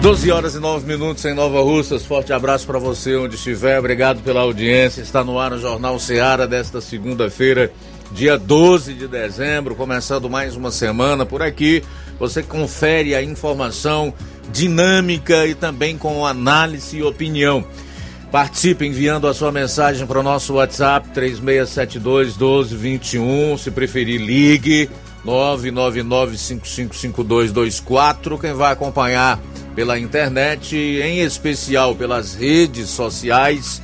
12 horas e 9 minutos em Nova Russas. Forte abraço para você onde estiver. Obrigado pela audiência. Está no ar o Jornal Seara desta segunda-feira, dia 12 de dezembro, começando mais uma semana por aqui. Você confere a informação dinâmica e também com análise e opinião. Participe enviando a sua mensagem para o nosso WhatsApp 3672 1221. Se preferir, ligue 999555224. Quem vai acompanhar pela internet, em especial pelas redes sociais.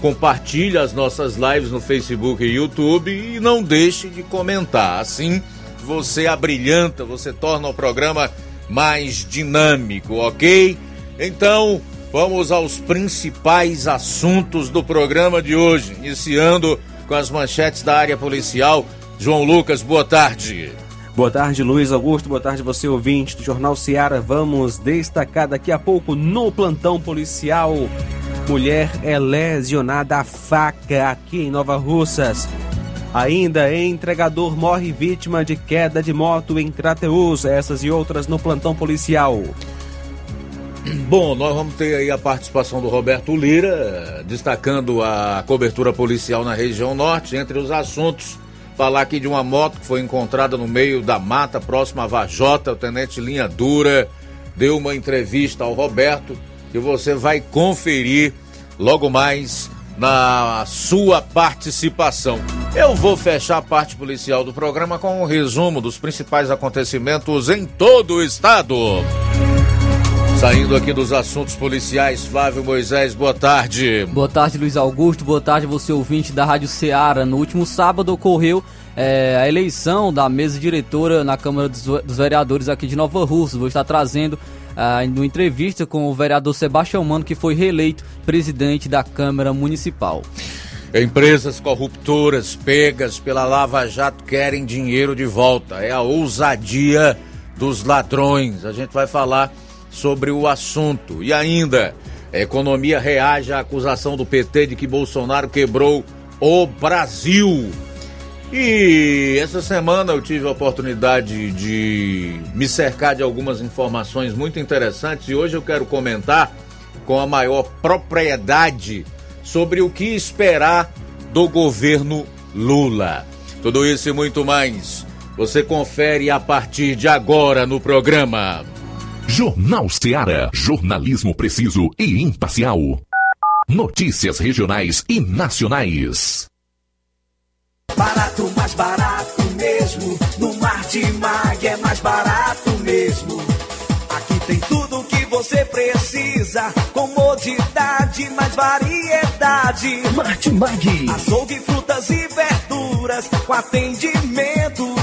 Compartilhe as nossas lives no Facebook e YouTube e não deixe de comentar. Assim você abrilhanta, você torna o programa mais dinâmico, ok? Então, vamos aos principais assuntos do programa de hoje, iniciando com as manchetes da área policial. João Lucas, boa tarde. Boa tarde, Luiz Augusto. Boa tarde, você ouvinte do Jornal Seara. Vamos destacar daqui a pouco no plantão policial. Mulher é lesionada a faca aqui em Nova Russas. Ainda entregador morre vítima de queda de moto em Crateus. Essas e outras no plantão policial. Bom, nós vamos ter aí a participação do Roberto Lira, destacando a cobertura policial na região norte, entre os assuntos falar aqui de uma moto que foi encontrada no meio da mata próxima a Vajota. O tenente Linha Dura deu uma entrevista ao Roberto que você vai conferir logo mais na sua participação. Eu vou fechar a parte policial do programa com um resumo dos principais acontecimentos em todo o estado. Saindo aqui dos assuntos policiais, Flávio Moisés, boa tarde. Boa tarde, Luiz Augusto. Boa tarde, você ouvinte da Rádio Ceará. No último sábado ocorreu é, a eleição da mesa diretora na Câmara dos, dos Vereadores aqui de Nova Rússia. Vou estar trazendo ah, uma entrevista com o vereador Sebastião Mano, que foi reeleito presidente da Câmara Municipal. Empresas corruptoras pegas pela Lava Jato querem dinheiro de volta. É a ousadia dos ladrões. A gente vai falar sobre o assunto. E ainda, a economia reage à acusação do PT de que Bolsonaro quebrou o Brasil. E essa semana eu tive a oportunidade de me cercar de algumas informações muito interessantes e hoje eu quero comentar com a maior propriedade sobre o que esperar do governo Lula. Tudo isso e muito mais você confere a partir de agora no programa. Jornal Seara. Jornalismo preciso e imparcial. Notícias regionais e nacionais. Barato, mais barato mesmo. No Martimag é mais barato mesmo. Aqui tem tudo o que você precisa. Comodidade, mais variedade. Martimag. Açougue, frutas e verduras. Com atendimento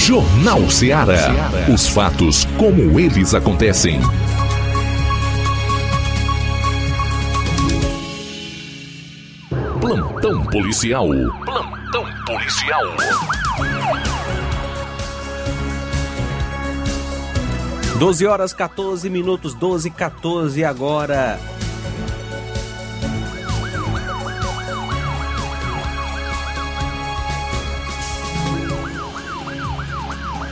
Jornal Ceará. Os fatos como eles acontecem. Plantão policial. Plantão policial. Doze horas 14 minutos, 12 e 14 agora.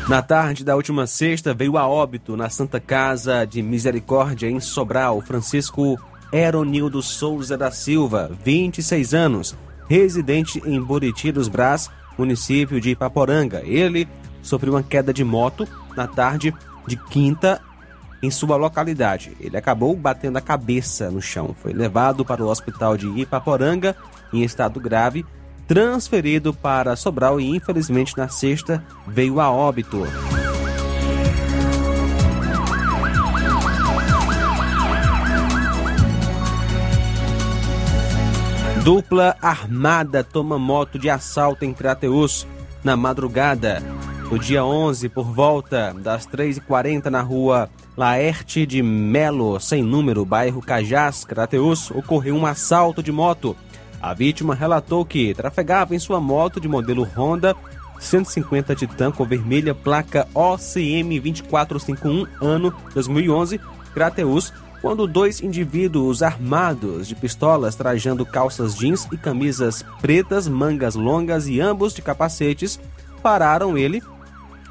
Na tarde da última sexta, veio a óbito na Santa Casa de Misericórdia, em Sobral, Francisco Eronildo Souza da Silva, 26 anos, residente em Buriti dos Brás, município de Ipaporanga. Ele sofreu uma queda de moto na tarde de quinta em sua localidade. Ele acabou batendo a cabeça no chão. Foi levado para o hospital de Ipaporanga em estado grave transferido para Sobral e infelizmente na sexta veio a óbito. Dupla armada toma moto de assalto em Crateus na madrugada. No dia 11, por volta das 3h40 na rua Laerte de Melo, sem número, bairro Cajás, Crateus, ocorreu um assalto de moto a vítima relatou que trafegava em sua moto de modelo Honda 150 Titan com vermelha, placa OCM 2451, ano 2011, Crateus, quando dois indivíduos armados de pistolas trajando calças jeans e camisas pretas, mangas longas e ambos de capacetes pararam ele,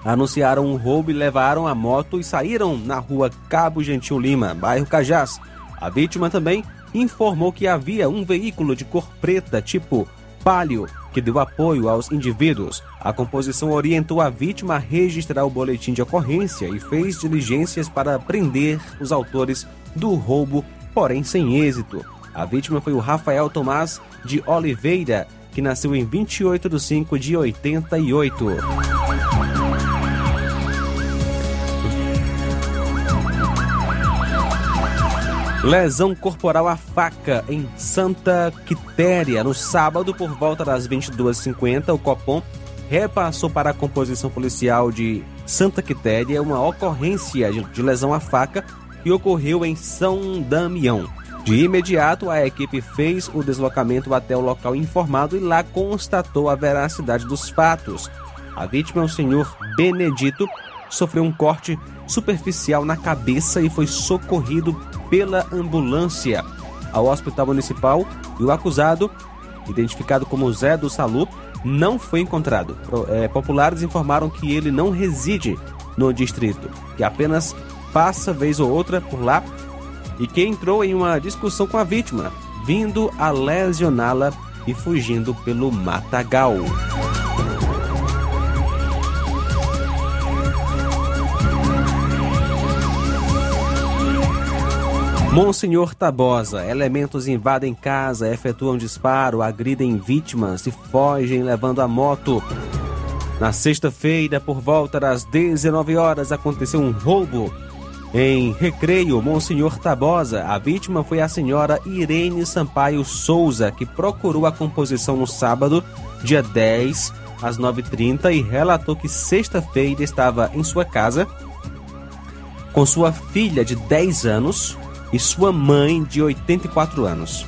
anunciaram um roubo e levaram a moto e saíram na rua Cabo Gentil Lima, bairro Cajás. A vítima também informou que havia um veículo de cor preta tipo Palio que deu apoio aos indivíduos. A composição orientou a vítima a registrar o boletim de ocorrência e fez diligências para prender os autores do roubo, porém sem êxito. A vítima foi o Rafael Tomás de Oliveira, que nasceu em 28 de 5 de 88. Lesão corporal à faca em Santa Quitéria. No sábado, por volta das 22h50, o Copom repassou para a composição policial de Santa Quitéria uma ocorrência de lesão à faca que ocorreu em São Damião. De imediato, a equipe fez o deslocamento até o local informado e lá constatou a veracidade dos fatos. A vítima é o senhor Benedito, sofreu um corte superficial na cabeça e foi socorrido pela ambulância ao hospital municipal e o acusado, identificado como Zé do Salu, não foi encontrado. É, populares informaram que ele não reside no distrito, que apenas passa vez ou outra por lá e que entrou em uma discussão com a vítima, vindo a lesioná-la e fugindo pelo matagal. Monsenhor Tabosa, elementos invadem casa, efetuam disparo, agridem vítimas e fogem levando a moto. Na sexta-feira, por volta das 19 horas, aconteceu um roubo Em Recreio, Monsenhor Tabosa, a vítima foi a senhora Irene Sampaio Souza, que procurou a composição no sábado, dia 10, às 9h30, e relatou que sexta-feira estava em sua casa com sua filha de 10 anos e sua mãe de 84 anos,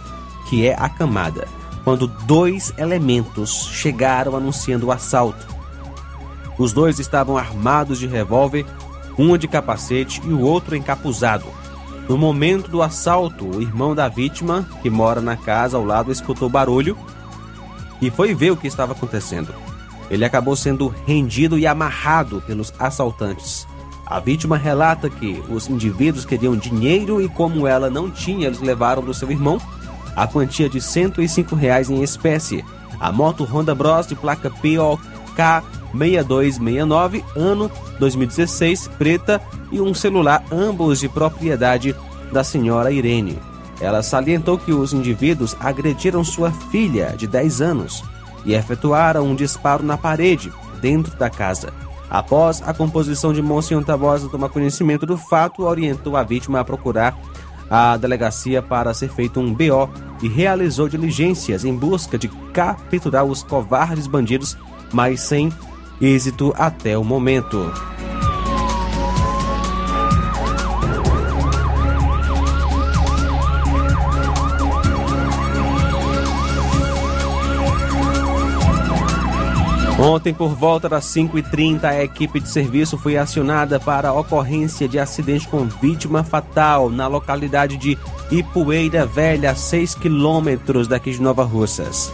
que é acamada, quando dois elementos chegaram anunciando o assalto. Os dois estavam armados de revólver um de capacete e o outro encapuzado. No momento do assalto, o irmão da vítima, que mora na casa ao lado, escutou barulho e foi ver o que estava acontecendo. Ele acabou sendo rendido e amarrado pelos assaltantes. A vítima relata que os indivíduos queriam dinheiro e, como ela não tinha, eles levaram do seu irmão a quantia de 105 reais em espécie. A moto Honda Bros de placa POK 6269, ano 2016, preta, e um celular, ambos de propriedade da senhora Irene. Ela salientou que os indivíduos agrediram sua filha, de 10 anos, e efetuaram um disparo na parede, dentro da casa. Após a composição de Monsenhor Tabosa tomar conhecimento do fato, orientou a vítima a procurar a delegacia para ser feito um BO e realizou diligências em busca de capturar os covardes bandidos, mas sem êxito até o momento. Ontem, por volta das 5h30, a equipe de serviço foi acionada para ocorrência de acidente com vítima fatal na localidade de Ipueira Velha, a 6 quilômetros daqui de Nova Russas.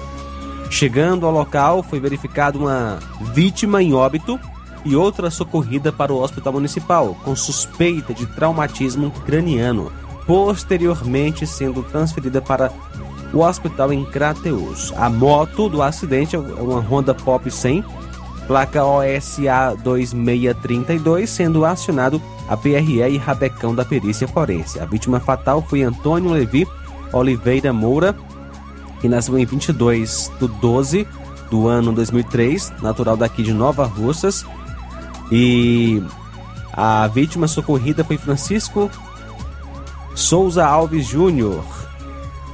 Chegando ao local, foi verificada uma vítima em óbito e outra socorrida para o hospital municipal, com suspeita de traumatismo craniano, posteriormente sendo transferida para o hospital em Crateus. A moto do acidente é uma Honda Pop 100, placa OSA 2632, sendo acionado a PRE e Rabecão da perícia forense. A vítima fatal foi Antônio Levi Oliveira Moura, que nasceu em 22 de 12 do ano 2003, natural daqui de Nova Russas. E a vítima socorrida foi Francisco Souza Alves Júnior,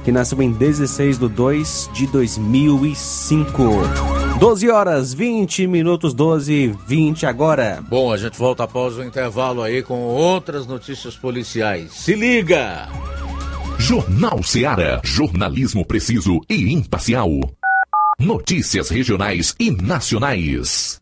que nasceu em 16 de 2 de 2005. 12 horas 20 minutos, 12 20 agora. Bom, a gente volta após o intervalo aí com outras notícias policiais. Se liga! Jornal Seara. Jornalismo preciso e imparcial. Notícias regionais e nacionais.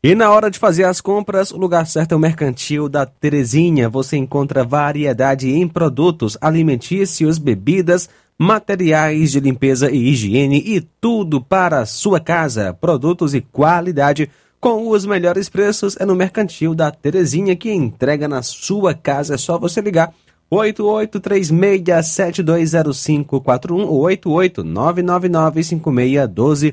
E na hora de fazer as compras, o lugar certo é o Mercantil da Terezinha. Você encontra variedade em produtos alimentícios, bebidas, materiais de limpeza e higiene e tudo para a sua casa. Produtos e qualidade com os melhores preços é no Mercantil da Terezinha que entrega na sua casa. É só você ligar 8836720541 ou 889995612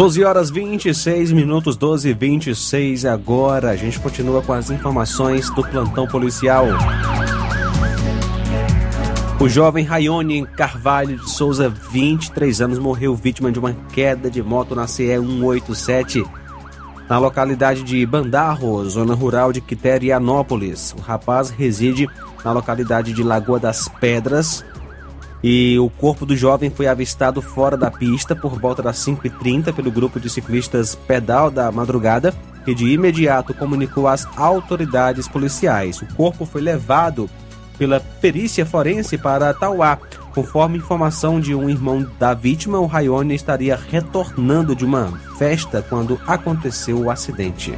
12 horas 26 minutos, 12 e 26 agora. A gente continua com as informações do plantão policial. O jovem Rayone Carvalho de Souza, 23 anos, morreu vítima de uma queda de moto na CE 187 na localidade de Bandarro, zona rural de Quiterianópolis. O rapaz reside na localidade de Lagoa das Pedras, e o corpo do jovem foi avistado fora da pista por volta das 5h30 pelo grupo de ciclistas Pedal da Madrugada, que de imediato comunicou às autoridades policiais. O corpo foi levado pela perícia forense para Tauá. Conforme informação de um irmão da vítima, o Rayone estaria retornando de uma festa quando aconteceu o acidente.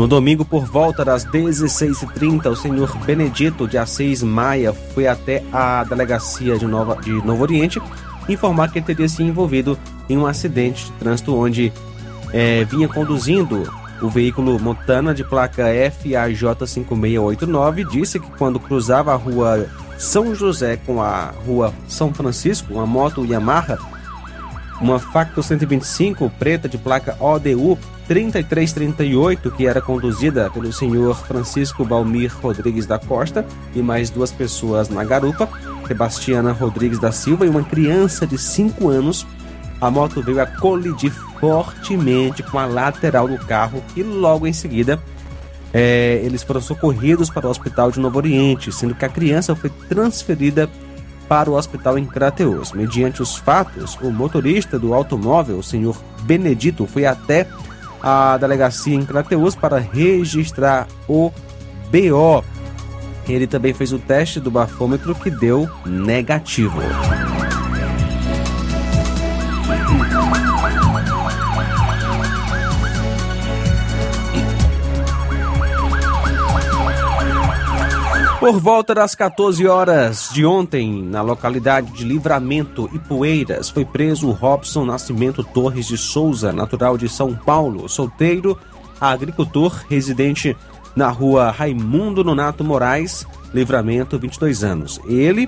No domingo, por volta das 16h30, o senhor Benedito de Assis Maia foi até a delegacia de, Nova, de Novo Oriente informar que ele teria se envolvido em um acidente de trânsito onde eh, vinha conduzindo o veículo Montana de placa FAJ5689. Disse que quando cruzava a rua São José com a rua São Francisco, uma moto Yamaha, uma Facto 125 preta de placa ODU 3338, que era conduzida pelo senhor Francisco Balmir Rodrigues da Costa e mais duas pessoas na garupa, Sebastiana Rodrigues da Silva e uma criança de 5 anos. A moto veio a colidir fortemente com a lateral do carro e logo em seguida é, eles foram socorridos para o hospital de Novo Oriente, sendo que a criança foi transferida para o hospital em Crateus. Mediante os fatos, o motorista do automóvel, o senhor Benedito, foi até a delegacia em Crateus para registrar o BO. Ele também fez o teste do bafômetro que deu negativo. Por volta das 14 horas de ontem, na localidade de Livramento e Poeiras, foi preso Robson Nascimento Torres de Souza, natural de São Paulo, solteiro, agricultor, residente na rua Raimundo Nonato Moraes, Livramento, 22 anos. Ele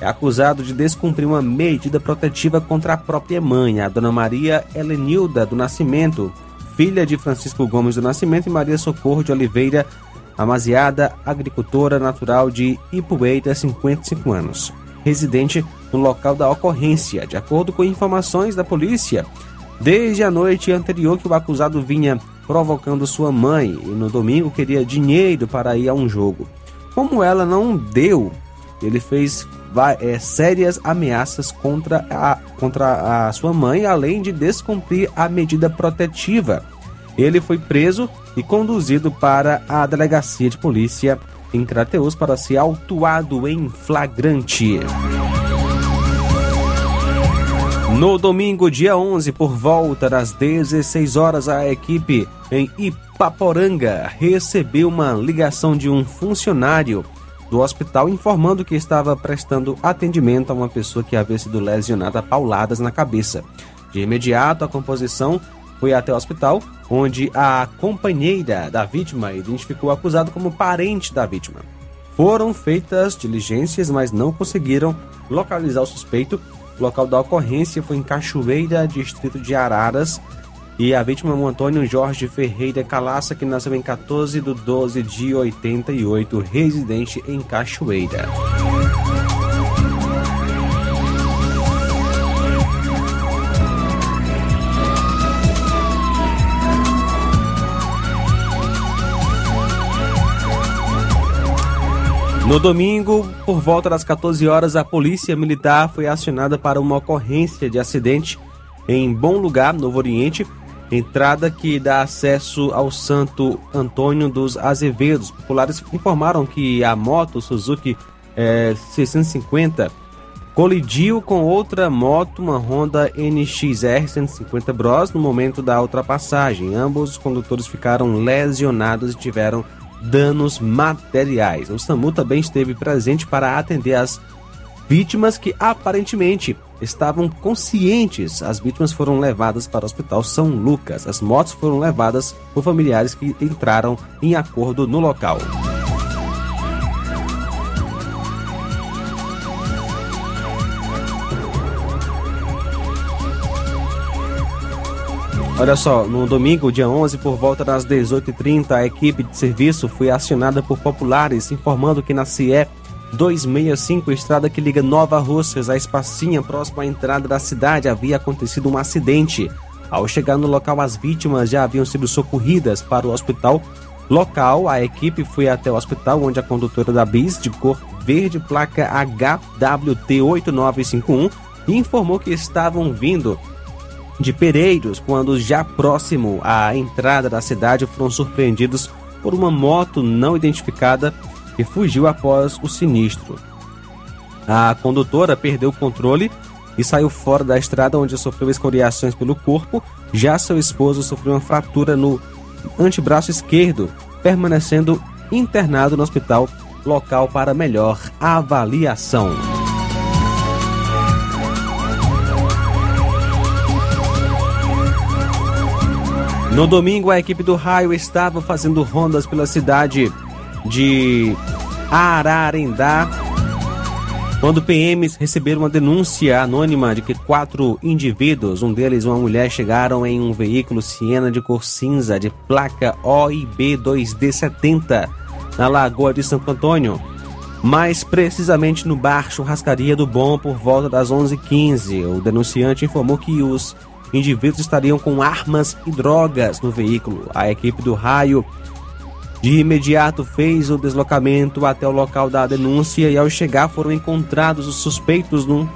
é acusado de descumprir uma medida protetiva contra a própria mãe, a dona Maria Helenilda do Nascimento, filha de Francisco Gomes do Nascimento e Maria Socorro de Oliveira Amaziada, agricultora natural de Ipueira, 55 anos, residente no local da ocorrência, de acordo com informações da polícia. Desde a noite anterior que o acusado vinha provocando sua mãe e no domingo queria dinheiro para ir a um jogo. Como ela não deu, ele fez é, sérias ameaças contra a, contra a sua mãe, além de descumprir a medida protetiva. Ele foi preso e conduzido para a delegacia de polícia em Crateus para ser autuado em flagrante. No domingo, dia 11, por volta das 16 horas, a equipe em Ipaporanga recebeu uma ligação de um funcionário do hospital informando que estava prestando atendimento a uma pessoa que havia sido lesionada a pauladas na cabeça. De imediato, a composição foi até o hospital, onde a companheira da vítima identificou o acusado como parente da vítima. Foram feitas diligências, mas não conseguiram localizar o suspeito. O local da ocorrência foi em Cachoeira, distrito de Araras, e a vítima é o Antônio Jorge Ferreira Calaça, que nasceu em 14 de 12 de 88, residente em Cachoeira. No domingo, por volta das 14 horas, a Polícia Militar foi acionada para uma ocorrência de acidente em Bom Lugar, Novo Oriente, entrada que dá acesso ao Santo Antônio dos Azevedos. Populares informaram que a moto Suzuki é, 650 colidiu com outra moto, uma Honda NXR 150 Bros, no momento da ultrapassagem. Ambos os condutores ficaram lesionados e tiveram danos materiais. O SAMU também esteve presente para atender as vítimas que aparentemente estavam conscientes. As vítimas foram levadas para o Hospital São Lucas. As motos foram levadas por familiares que entraram em acordo no local. Olha só, no domingo, dia 11, por volta das 18h30, a equipe de serviço foi acionada por populares informando que na CIE 265, estrada que liga Nova Russas à Espacinha, próximo à entrada da cidade, havia acontecido um acidente. Ao chegar no local, as vítimas já haviam sido socorridas para o hospital local. A equipe foi até o hospital, onde a condutora da bis, de cor verde, placa HWT8951, informou que estavam vindo de Pereiros, quando já próximo à entrada da cidade foram surpreendidos por uma moto não identificada que fugiu após o sinistro. A condutora perdeu o controle e saiu fora da estrada onde sofreu escoriações pelo corpo. Já seu esposo sofreu uma fratura no antebraço esquerdo, permanecendo internado no hospital local para melhor avaliação. No domingo, a equipe do Raio estava fazendo rondas pela cidade de Ararendá, quando PMs receberam uma denúncia anônima de que quatro indivíduos, um deles uma mulher, chegaram em um veículo Siena de cor cinza de placa OIB 2D70 na Lagoa de Santo Antônio, mais precisamente no bar Churrascaria do Bom por volta das 11h15. O denunciante informou que os indivíduos estariam com armas e drogas no veículo. A equipe do raio de imediato fez o deslocamento até o local da denúncia e ao chegar foram encontrados os suspeitos no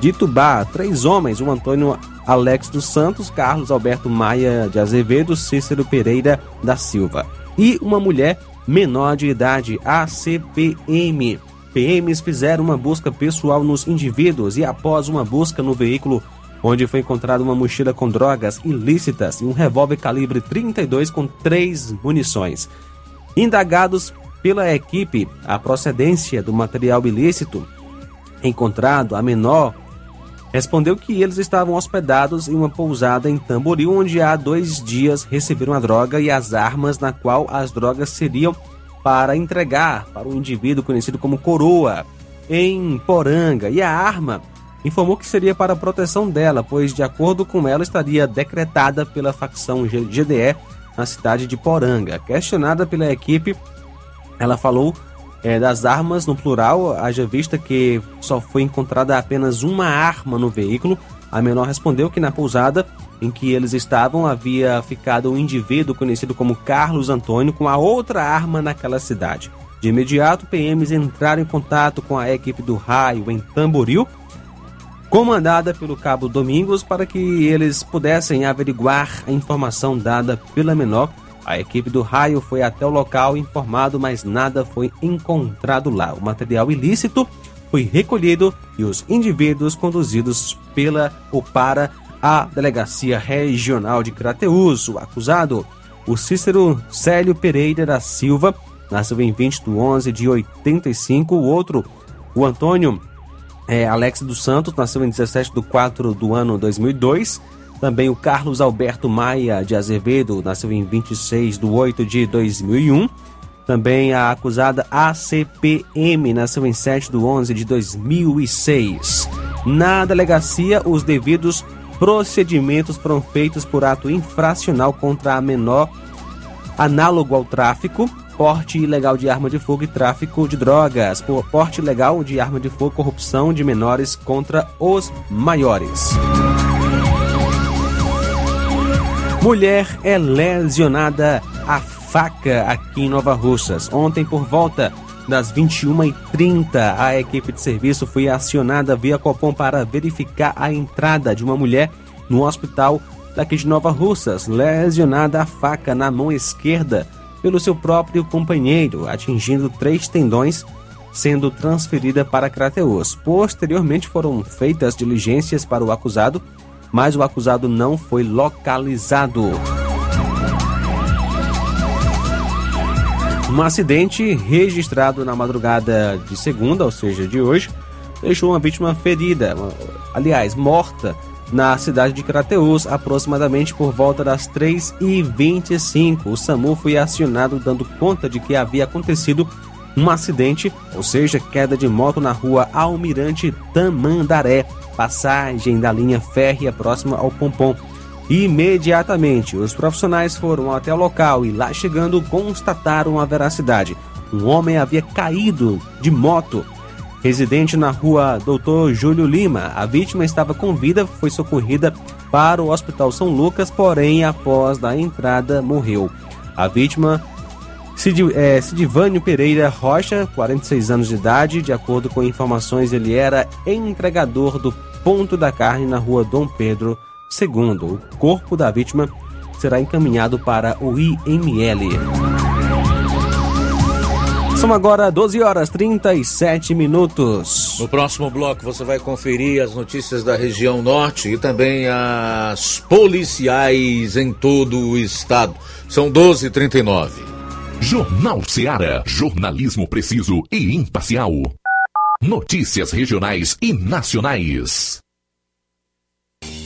dito bar. Três homens, o Antônio Alex dos Santos, Carlos Alberto Maia de Azevedo, Cícero Pereira da Silva e uma mulher menor de idade, ACPM. PMs fizeram uma busca pessoal nos indivíduos e após uma busca no veículo onde foi encontrada uma mochila com drogas ilícitas e um revólver calibre 32 com três munições. Indagados pela equipe a procedência do material ilícito encontrado, a menor respondeu que eles estavam hospedados em uma pousada em Tamboril, onde há dois dias receberam a droga e as armas, na qual as drogas seriam para entregar para um indivíduo conhecido como Coroa, em Poranga, e a arma informou que seria para proteção dela, pois, de acordo com ela, estaria decretada pela facção GDE na cidade de Poranga. Questionada pela equipe, ela falou é, das armas no plural, haja vista que só foi encontrada apenas uma arma no veículo. A menor respondeu que na pousada em que eles estavam havia ficado um indivíduo conhecido como Carlos Antônio com a outra arma naquela cidade. De imediato, PMs entraram em contato com a equipe do raio em Tamboril comandada pelo cabo Domingos, para que eles pudessem averiguar a informação dada pela menor. A equipe do raio foi até o local informado, mas nada foi encontrado lá. O material ilícito foi recolhido e os indivíduos conduzidos pela ou para a Delegacia Regional de Crateus. O acusado, o Cícero Célio Pereira da Silva, nasceu em 20 de 11 de 85. O outro, o Antônio é, Alex dos Santos nasceu em 17 de 4 do ano 2002. Também o Carlos Alberto Maia de Azevedo nasceu em 26 de 8 de 2001. Também a acusada ACPM nasceu em 7 de 11 de 2006. Na delegacia, os devidos procedimentos foram feitos por ato infracional contra a menor análogo ao tráfico, porte ilegal de arma de fogo e tráfico de drogas, por porte ilegal de arma de fogo, corrupção de menores contra os maiores. Mulher é lesionada a faca aqui em Nova Russas. Ontem, por volta das 21h30, a equipe de serviço foi acionada via Copom para verificar a entrada de uma mulher no hospital daqui de Nova Russas, lesionada a faca na mão esquerda pelo seu próprio companheiro, atingindo três tendões, sendo transferida para Crateus. Posteriormente foram feitas diligências para o acusado, mas o acusado não foi localizado. Um acidente registrado na madrugada de segunda, ou seja, de hoje, deixou uma vítima ferida, aliás, morta, na cidade de Crateus, aproximadamente por volta das 3h25. O SAMU foi acionado dando conta de que havia acontecido um acidente, ou seja, queda de moto na rua Almirante Tamandaré, passagem da linha férrea próxima ao Pompom. Imediatamente, os profissionais foram até o local e lá chegando constataram a veracidade. Um homem havia caído de moto residente na rua Doutor Júlio Lima. A vítima estava com vida, foi socorrida para o Hospital São Lucas, porém, após da entrada, morreu. A vítima, Cid, é, Cidivânio Pereira Rocha, 46 anos de idade, de acordo com informações, ele era entregador do Ponto da Carne na rua Dom Pedro II. O corpo da vítima será encaminhado para o IML. São agora 12 horas 37 minutos. No próximo bloco você vai conferir as notícias da região norte e também as policiais em todo o estado. São 12h39. Jornal Seara. Jornalismo preciso e imparcial. Notícias regionais e nacionais.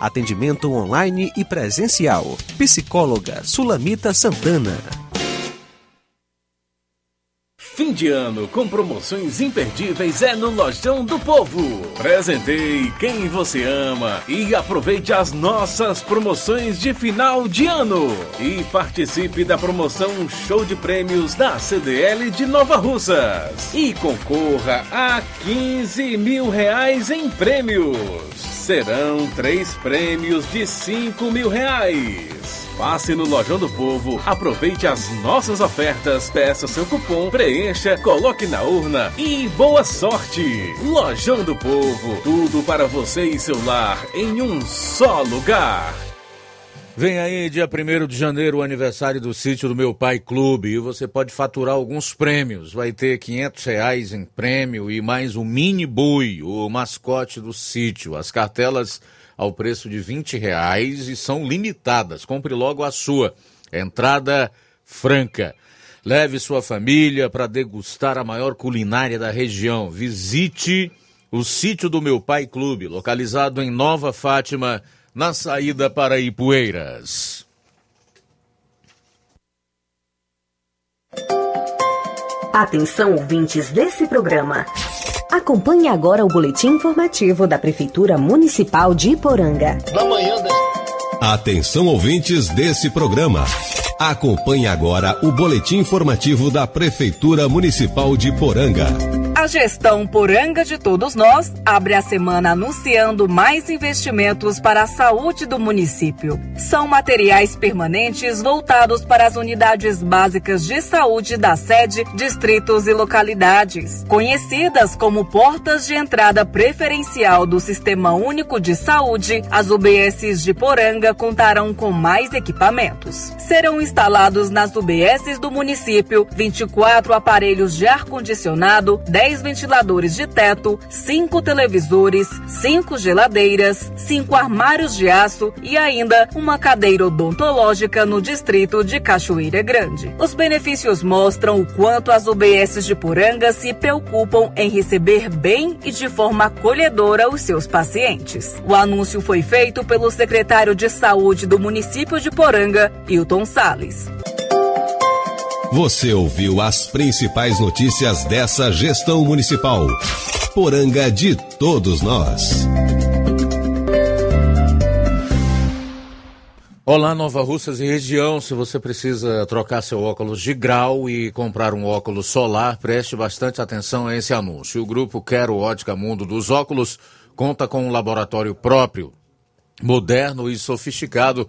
Atendimento online e presencial. Psicóloga Sulamita Santana. Fim de ano com promoções imperdíveis é no Lojão do Povo. Presentei quem você ama e aproveite as nossas promoções de final de ano. E participe da promoção Show de Prêmios da CDL de Nova Russas. E concorra a 15 mil reais em prêmios. Serão três prêmios de 5 mil reais. Passe no Lojão do Povo, aproveite as nossas ofertas, peça seu cupom, preencha, coloque na urna e boa sorte! Lojão do Povo, tudo para você e seu lar em um só lugar. Vem aí, dia 1 de janeiro, o aniversário do sítio do Meu Pai Clube e você pode faturar alguns prêmios. Vai ter 500 reais em prêmio e mais um mini bui, o mascote do sítio. As cartelas ao preço de 20 reais e são limitadas. Compre logo a sua. Entrada franca. Leve sua família para degustar a maior culinária da região. Visite o sítio do Meu Pai Clube, localizado em Nova Fátima, na saída para Ipueiras. Atenção, ouvintes desse programa. Acompanhe agora o boletim informativo da Prefeitura Municipal de Iporanga. Na manhã Atenção ouvintes desse programa. Acompanhe agora o boletim informativo da Prefeitura Municipal de Poranga. A gestão Poranga de Todos Nós abre a semana anunciando mais investimentos para a saúde do município. São materiais permanentes voltados para as unidades básicas de saúde da sede, distritos e localidades. Conhecidas como portas de entrada preferencial do Sistema Único de Saúde, as UBSs de Poranga contarão com mais equipamentos. Serão instalados nas UBSs do município 24 aparelhos de ar-condicionado, 10 ventiladores de teto, 5 televisores, 5 geladeiras, 5 armários de aço e ainda uma cadeira odontológica no distrito de Cachoeira Grande. Os benefícios mostram o quanto as UBSs de Poranga se preocupam em receber bem e de forma acolhedora os seus pacientes. O anúncio foi feito pelo secretário de Saúde do município de Poranga, Hilton Salles. Você ouviu as principais notícias dessa gestão municipal. Poranga de todos nós. Olá, Nova Russas e região. Se você precisa trocar seu óculos de grau e comprar um óculos solar, preste bastante atenção a esse anúncio. O grupo Quero Ótica Mundo dos Óculos conta com um laboratório próprio, moderno e sofisticado,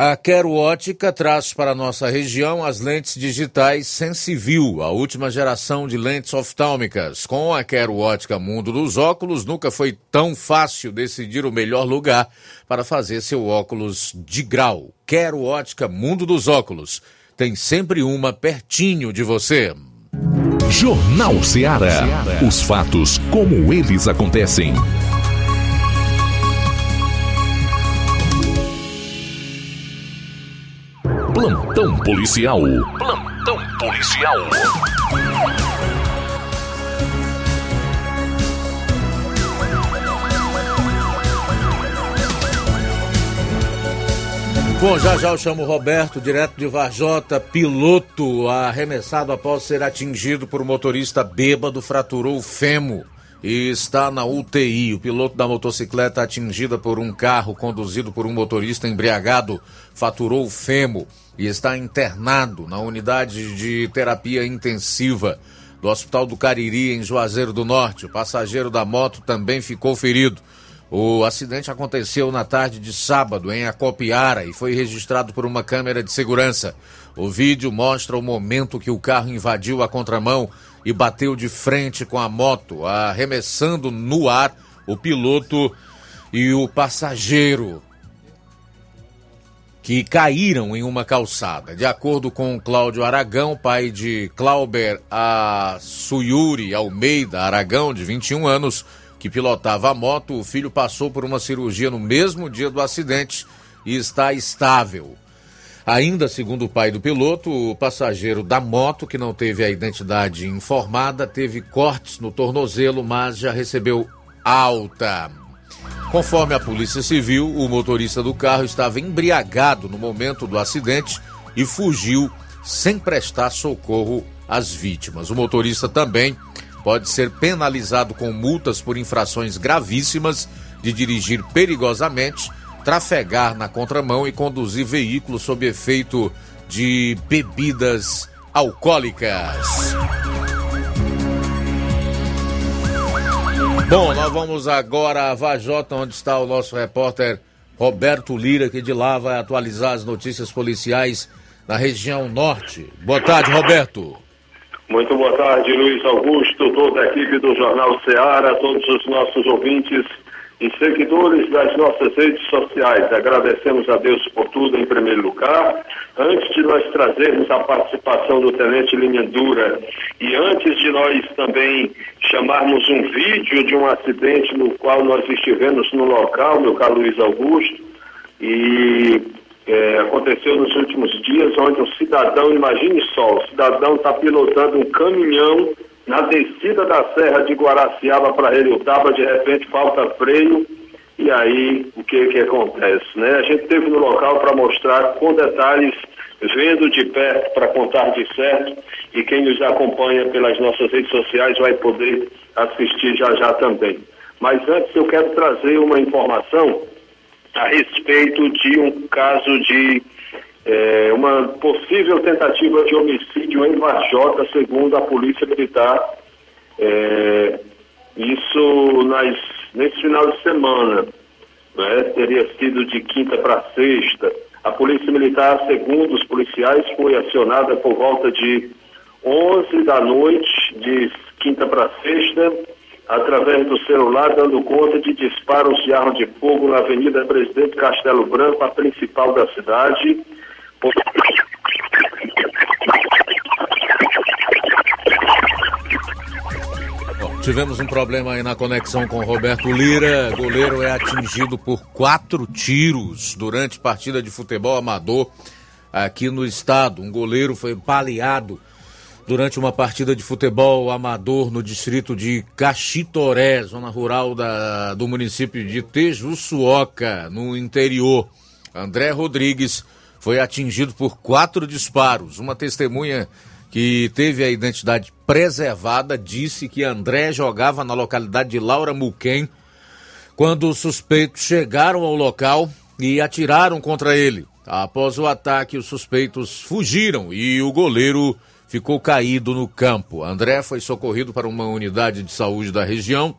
a Quero Ótica traz para nossa região as lentes digitais Sensiview, a última geração de lentes oftálmicas. Com a Quero Ótica Mundo dos Óculos, nunca foi tão fácil decidir o melhor lugar para fazer seu óculos de grau. Quero Ótica Mundo dos Óculos. Tem sempre uma pertinho de você. Jornal Ceará. Os fatos como eles acontecem. Plantão policial. Plantão policial. Bom, já já eu chamo o Roberto, direto de Varjota, piloto arremessado após ser atingido por um motorista bêbado, fraturou o fêmur e está na UTI. O piloto da motocicleta atingida por um carro conduzido por um motorista embriagado faturou o fêmur e está internado na unidade de terapia intensiva do Hospital do Cariri, em Juazeiro do Norte. O passageiro da moto também ficou ferido. O acidente aconteceu na tarde de sábado em Acopiara e foi registrado por uma câmera de segurança. O vídeo mostra o momento que o carro invadiu a contramão e bateu de frente com a moto, arremessando no ar o piloto e o passageiro que caíram em uma calçada. De acordo com Cláudio Aragão, pai de Clauber Suyuri Almeida Aragão, de 21 anos, que pilotava a moto, o filho passou por uma cirurgia no mesmo dia do acidente e está estável. Ainda segundo o pai do piloto, o passageiro da moto, que não teve a identidade informada, teve cortes no tornozelo, mas já recebeu alta. Conforme a Polícia Civil, o motorista do carro estava embriagado no momento do acidente e fugiu sem prestar socorro às vítimas. O motorista também pode ser penalizado com multas por infrações gravíssimas de dirigir perigosamente, trafegar na contramão e conduzir veículos sob efeito de bebidas alcoólicas. Bom, nós vamos agora a Vajota, onde está o nosso repórter Roberto Lira, que de lá vai atualizar as notícias policiais na região norte. Boa tarde, Roberto. Muito boa tarde, Luiz Augusto, toda a equipe do Jornal Ceará, todos os nossos ouvintes e seguidores das nossas redes sociais. Agradecemos a Deus por tudo em primeiro lugar. Antes de nós trazermos a participação do Tenente Linha Dura e antes de nós também chamarmos um vídeo de um acidente no qual nós estivemos no local, meu caro Luiz Augusto, e é, aconteceu nos últimos dias, onde um cidadão, imagine só, o cidadão está pilotando um caminhão na descida da Serra de Guaraciaba para Heliotaba, de repente falta freio, e aí o que que acontece, né? A gente teve no local para mostrar com detalhes, vendo de perto para contar de certo, e quem nos acompanha pelas nossas redes sociais vai poder assistir já já também. Mas antes eu quero trazer uma informação a respeito de um caso de é, uma possível tentativa de homicídio em Varjota, segundo a Polícia Militar. É, isso nas, nesse final de semana, né, teria sido de quinta para sexta. A Polícia Militar, segundo os policiais, foi acionada por volta de 11 da noite, de quinta para sexta, através do celular, dando conta de disparos de arma de fogo na Avenida Presidente Castelo Branco, a principal da cidade. Bom, tivemos um problema aí na conexão com Roberto Lira. Goleiro é atingido por quatro tiros durante partida de futebol amador aqui no estado. Um goleiro foi baleado durante uma partida de futebol amador no distrito de Caxitoré, zona rural da, do município de Tejuçuoca, no interior. André Rodrigues foi atingido por quatro disparos. Uma testemunha que teve a identidade preservada disse que André jogava na localidade de Laura Muquem quando os suspeitos chegaram ao local e atiraram contra ele. Após o ataque, os suspeitos fugiram e o goleiro ficou caído no campo. André foi socorrido para uma unidade de saúde da região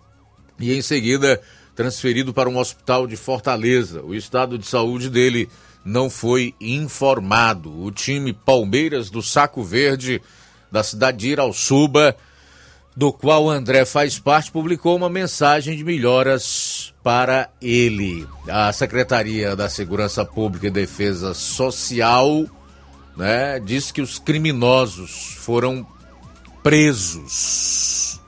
e, em seguida, transferido para um hospital de Fortaleza. O estado de saúde dele não foi informado. O time Palmeiras do Saco Verde, da cidade de Irauçuba, do qual André faz parte, publicou uma mensagem de melhoras para ele. A Secretaria da Segurança Pública e Defesa Social né, diz que os criminosos foram presos,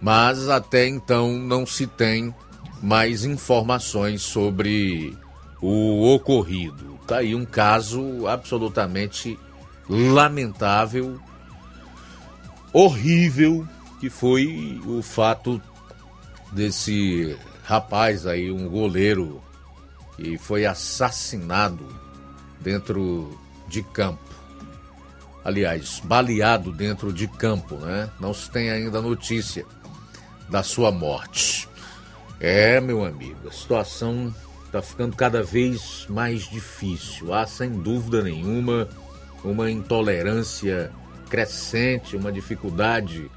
mas até então não se tem mais informações sobre o ocorrido. Tá aí um caso absolutamente lamentável, horrível, que foi o fato desse rapaz aí, um goleiro, que foi assassinado dentro de campo. Aliás, baleado dentro de campo, né? Não se tem ainda notícia da sua morte. É, meu amigo, a situação está ficando cada vez mais difícil. Há, sem dúvida nenhuma, uma intolerância crescente, uma dificuldade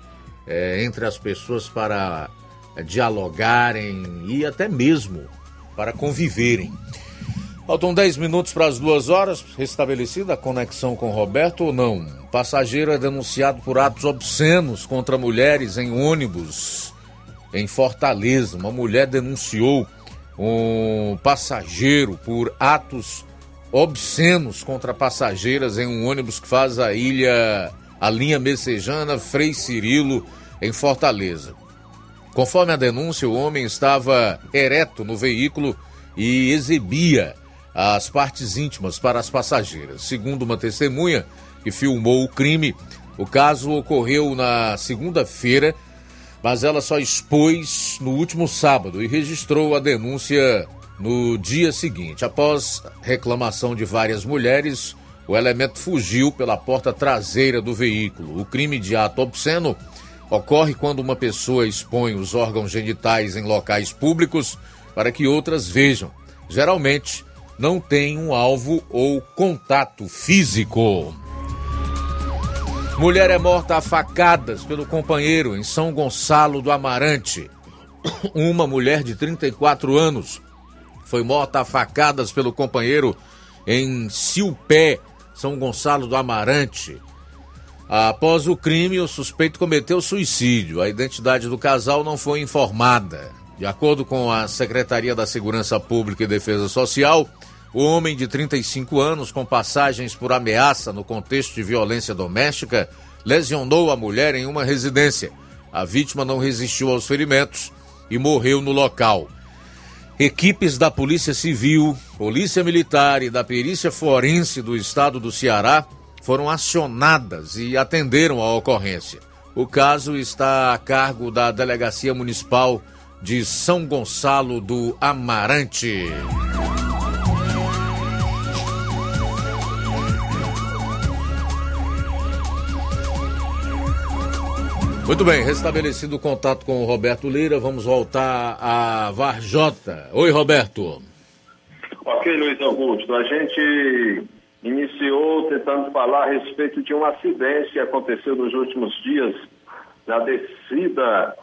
é, entre as pessoas para é, dialogarem e até mesmo para conviverem. Faltam 10 minutos para as duas horas, restabelecida a conexão com Roberto ou não? Passageiro é denunciado por atos obscenos contra mulheres em ônibus em Fortaleza. Uma mulher denunciou um passageiro por atos obscenos contra passageiras em um ônibus que faz a ilha, a linha Messejana, Frei Cirilo, em Fortaleza. Conforme a denúncia, o homem estava ereto no veículo e exibia as partes íntimas para as passageiras. Segundo uma testemunha que filmou o crime, o caso ocorreu na segunda-feira mas ela só expôs no último sábado e registrou a denúncia no dia seguinte. Após reclamação de várias mulheres, o elemento fugiu pela porta traseira do veículo. O crime de ato obsceno ocorre quando uma pessoa expõe os órgãos genitais em locais públicos para que outras vejam. Geralmente, não tem um alvo ou contato físico. Mulher é morta a facadas pelo companheiro em São Gonçalo do Amarante. Uma mulher de 34 anos foi morta a facadas pelo companheiro em Silpé, São Gonçalo do Amarante. Após o crime, o suspeito cometeu suicídio. A identidade do casal não foi informada. De acordo com a Secretaria da Segurança Pública e Defesa Social, o homem de 35 anos, com passagens por ameaça no contexto de violência doméstica, lesionou a mulher em uma residência. A vítima não resistiu aos ferimentos e morreu no local. Equipes da Polícia Civil, Polícia Militar e da Perícia Forense do Estado do Ceará foram acionadas e atenderam a ocorrência. O caso está a cargo da Delegacia Municipal de São Gonçalo do Amarante. Muito bem, restabelecido o contato com o Roberto Lira, vamos voltar a Varjota. Oi, Roberto. Ok, Luiz Augusto. A gente iniciou tentando falar a respeito de um acidente que aconteceu nos últimos dias na descida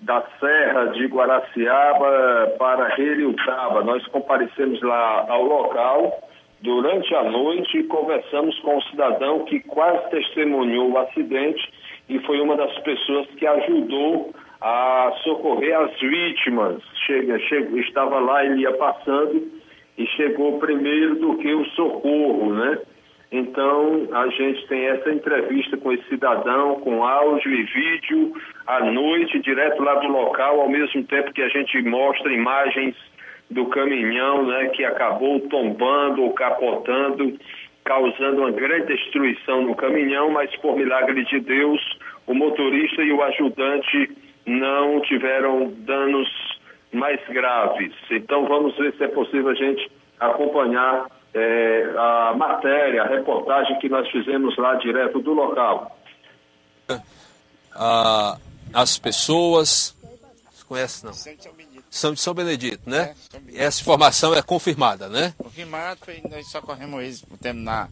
da Serra de Guaraciaba para Reriutaba. Nós comparecemos lá ao local durante a noite e conversamos com um cidadão que quase testemunhou o acidente e foi uma das pessoas que ajudou a socorrer as vítimas. Chega, estava lá, ele ia passando e chegou primeiro do que o socorro, né? Então, a gente tem essa entrevista com esse cidadão, com áudio e vídeo, à noite, direto lá do local, ao mesmo tempo que a gente mostra imagens do caminhão, né, que acabou tombando ou capotando causando uma grande destruição no caminhão, mas por milagre de Deus, o motorista e o ajudante não tiveram danos mais graves. Então vamos ver se é possível a gente acompanhar eh, a matéria, a reportagem que nós fizemos lá direto do local. Ah, as pessoas. Você conhece não? São de São Benedito, né? Essa informação é confirmada, né? Confirmado, foi, nós por tempo na,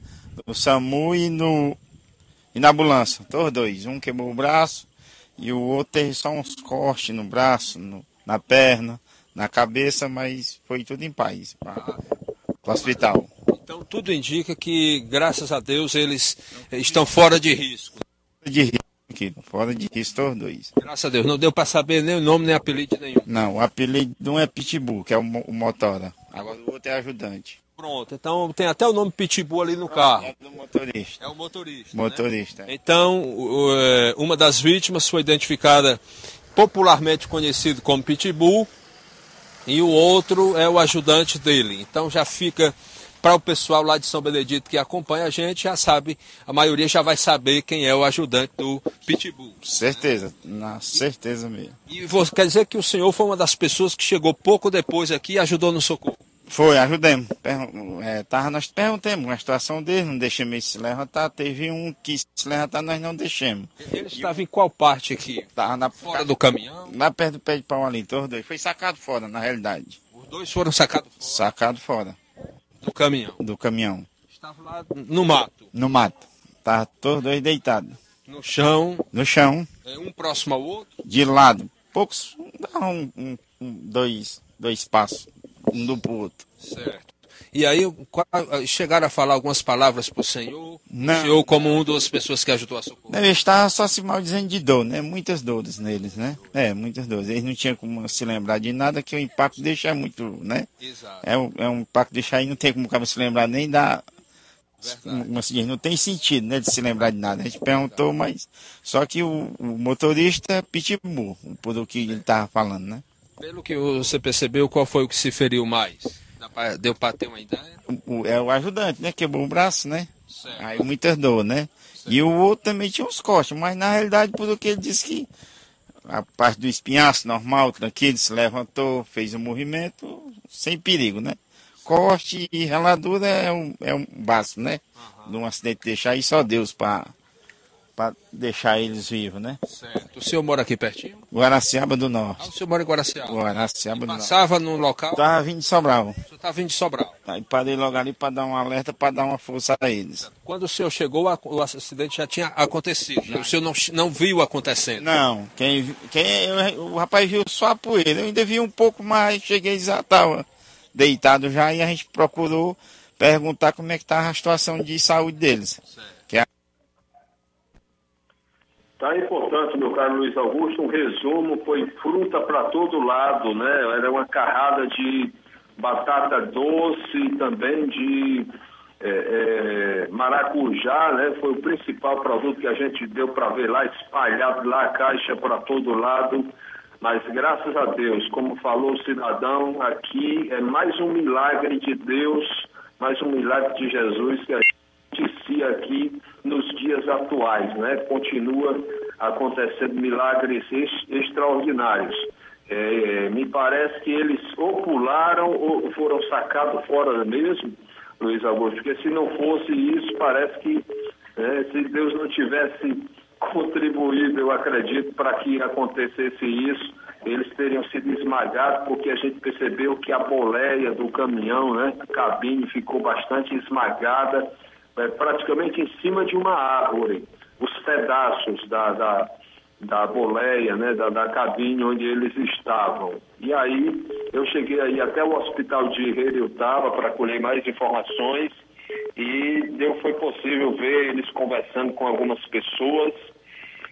no SAMU e, no, e na ambulância. Todos dois. Um quebrou o braço e o outro teve só uns cortes no braço, no, na perna, na cabeça, mas foi tudo em paz para o hospital. Então tudo indica que, graças a Deus, eles estão fora de risco. De risco, aqui, fora de todos dois. Graças a Deus. Não deu para saber nem o nome nem apelido nenhum. Não, o apelido de um é Pitbull, que é o, o motora. Agora o outro é ajudante. Pronto, então tem até o nome Pitbull ali no carro. É do motorista. É o motorista. Motorista. Então, o- é, uma das vítimas foi identificada popularmente conhecido como Pitbull e o outro é o ajudante dele. Então já fica para o pessoal lá de São Benedito que acompanha a gente, já sabe, a maioria já vai saber quem é o ajudante do Pitbull. Certeza, na certeza mesmo. E você quer dizer que o senhor foi uma das pessoas que chegou pouco depois aqui e ajudou no socorro? Foi, ajudemos. É, tava, nós perguntamos a situação dele, não deixamos ele se levantar. Teve um que se levantar, nós não deixamos. Ele estava em qual parte aqui? Tava na, Fora do caminhão? Lá perto do pé de pau ali, todos dois. Foi sacado fora, na realidade. Os dois foram sacados fora Sacado fora do caminhão. do caminhão. Estava lá no mato, No mato. Tava todos dois deitados. no chão, No chão, é, um próximo ao outro. de lado. Poucos, um, um- dois, dois passos, um do pro outro. Certo. E aí qual- chegaram a falar algumas palavras para o senhor? Não. O senhor como uma das pessoas que ajudou a socorrer. Eles estavam só se maldizendo de dor, né? Muitas dores neles, né? É, muitas dores. Eles não tinham como se lembrar de nada, que o impacto deixa muito, né? Exato. É um, é um impacto deixar aí, não tem como o cara se lembrar nem da. Como se diz, não tem sentido, né? De se lembrar de nada. A gente perguntou, mas. Só que o, o motorista pitbull, por o que ele estava falando, né? Pelo que você percebeu, qual foi o que se feriu mais? Pra- Deu para ter uma ideia? O- é o ajudante, né? Quebrou o braço, né? Certo. Aí muitas dor, né? E o outro também tinha uns cortes, mas na realidade, por que ele disse que a parte do espinhaço normal, tranquilo, se levantou, fez o movimento, sem perigo, né? Corte e raladura é um, é um básico, né? De um acidente deixar aí só Deus para deixar eles vivos, né? Certo. O senhor mora aqui pertinho? Guaraciaba do Ah, Norte. o senhor mora em Guaraciaba. Guaraciaba do Norte. Passava no local? Tava vindo de Sobral. O senhor estava vindo de Sobral. Aí parei logo ali para dar um alerta, para dar uma força a eles. Quando o senhor chegou, o acidente já tinha acontecido. O senhor não, não viu acontecendo? Não, quem, quem, o rapaz viu só a poeira. Eu ainda vi um pouco mais, cheguei já estava deitado já e a gente procurou perguntar como é que estava a situação de saúde deles. Que Tá importante, meu caro Luiz Augusto, um resumo, foi fruta para todo lado, né? Era uma carrada de batata doce e também de é, é, maracujá, né? Foi o principal produto que a gente deu para ver lá, espalhado lá, caixa para todo lado. Mas graças a Deus, como falou o cidadão, aqui é mais um milagre de Deus, mais um milagre de Jesus que a gente aqui nos dias atuais, né? Continua acontecendo milagres ex- extraordinários. É, me parece que eles ou pularam ou foram sacados fora mesmo, Luiz Augusto, porque se não fosse isso, parece que né, se Deus não tivesse contribuído, eu acredito, para que acontecesse isso, eles teriam sido esmagados, porque a gente percebeu que a boleia do caminhão, né, a cabine ficou bastante esmagada, é, praticamente em cima de uma árvore. Os pedaços da, da, da boleia, né, da, da cabine onde eles estavam. E aí eu cheguei aí até o hospital de Heriutaba para colher mais informações e deu, foi possível ver eles conversando com algumas pessoas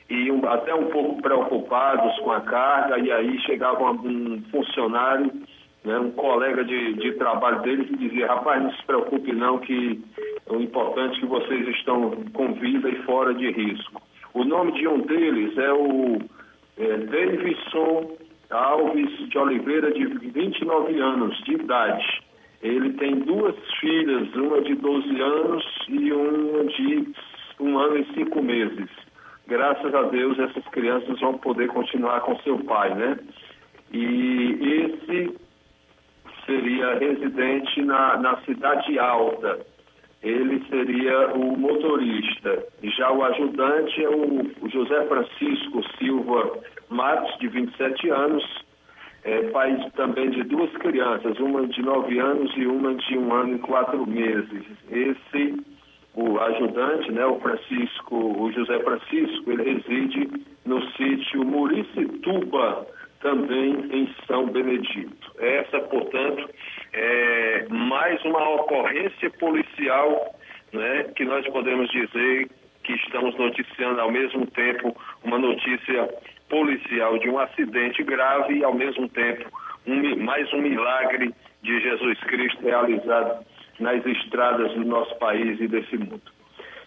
e um- até um pouco preocupados com a carga, e aí chegava um funcionário, né, um colega de, de trabalho deles, e dizia, rapaz, não se preocupe não, que o importante é que vocês estão com vida e fora de risco. O nome de um deles é o é, Davidson Alves de Oliveira, de 29 anos de idade. Ele tem duas filhas, uma de 12 anos e uma de um ano e cinco meses. Graças a Deus, essas crianças vão poder continuar com seu pai, né? E esse seria residente na, na Cidade Alta. Ele seria o motorista. Já o ajudante é o, José Francisco Silva Matos, de 27 anos, é, pai também de duas crianças, uma de 9 anos e uma de um ano e quatro meses. Esse, o ajudante, né, o Francisco, o José Francisco, ele reside no sítio Muricituba, também em São Benedito. Essa, portanto, é mais uma ocorrência policial né, que nós podemos dizer que estamos noticiando ao mesmo tempo uma notícia policial de um acidente grave e ao mesmo tempo um, mais um milagre de Jesus Cristo realizado nas estradas do nosso país e desse mundo.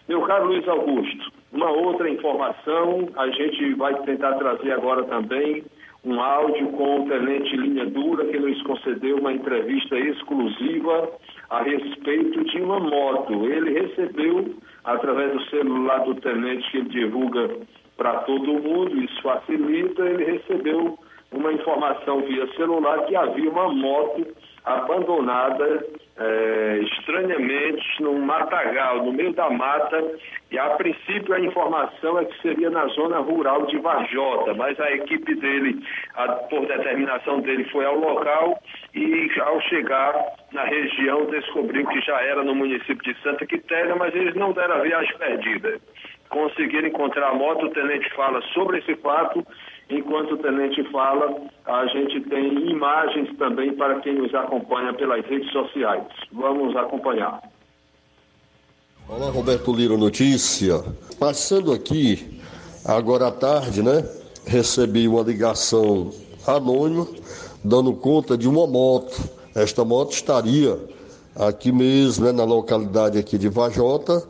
Meu caro Luiz Augusto, uma outra informação, a gente vai tentar trazer agora também um áudio com o tenente Linha Dura, que nos concedeu uma entrevista exclusiva a respeito de uma moto. Ele recebeu, através do celular do tenente que ele divulga para todo mundo, isso facilita, ele recebeu uma informação via celular que havia uma moto abandonada é, estranhamente num matagal, no meio da mata, e a princípio a informação é que seria na zona rural de Varjota, mas a equipe dele, a, por determinação dele, foi ao local e ao chegar na região descobriu que já era no município de Santa Quitéria, mas eles não deram a viagem perdida. Conseguiram encontrar a moto, o tenente fala sobre esse fato Enquanto o tenente fala, a gente tem imagens também para quem nos acompanha pelas redes sociais. Vamos acompanhar. Olá, Roberto Lira Notícia. Passando aqui, agora à tarde, né? Recebi uma ligação anônima dando conta de uma moto. Esta moto estaria aqui mesmo, né, na localidade aqui de Vajota,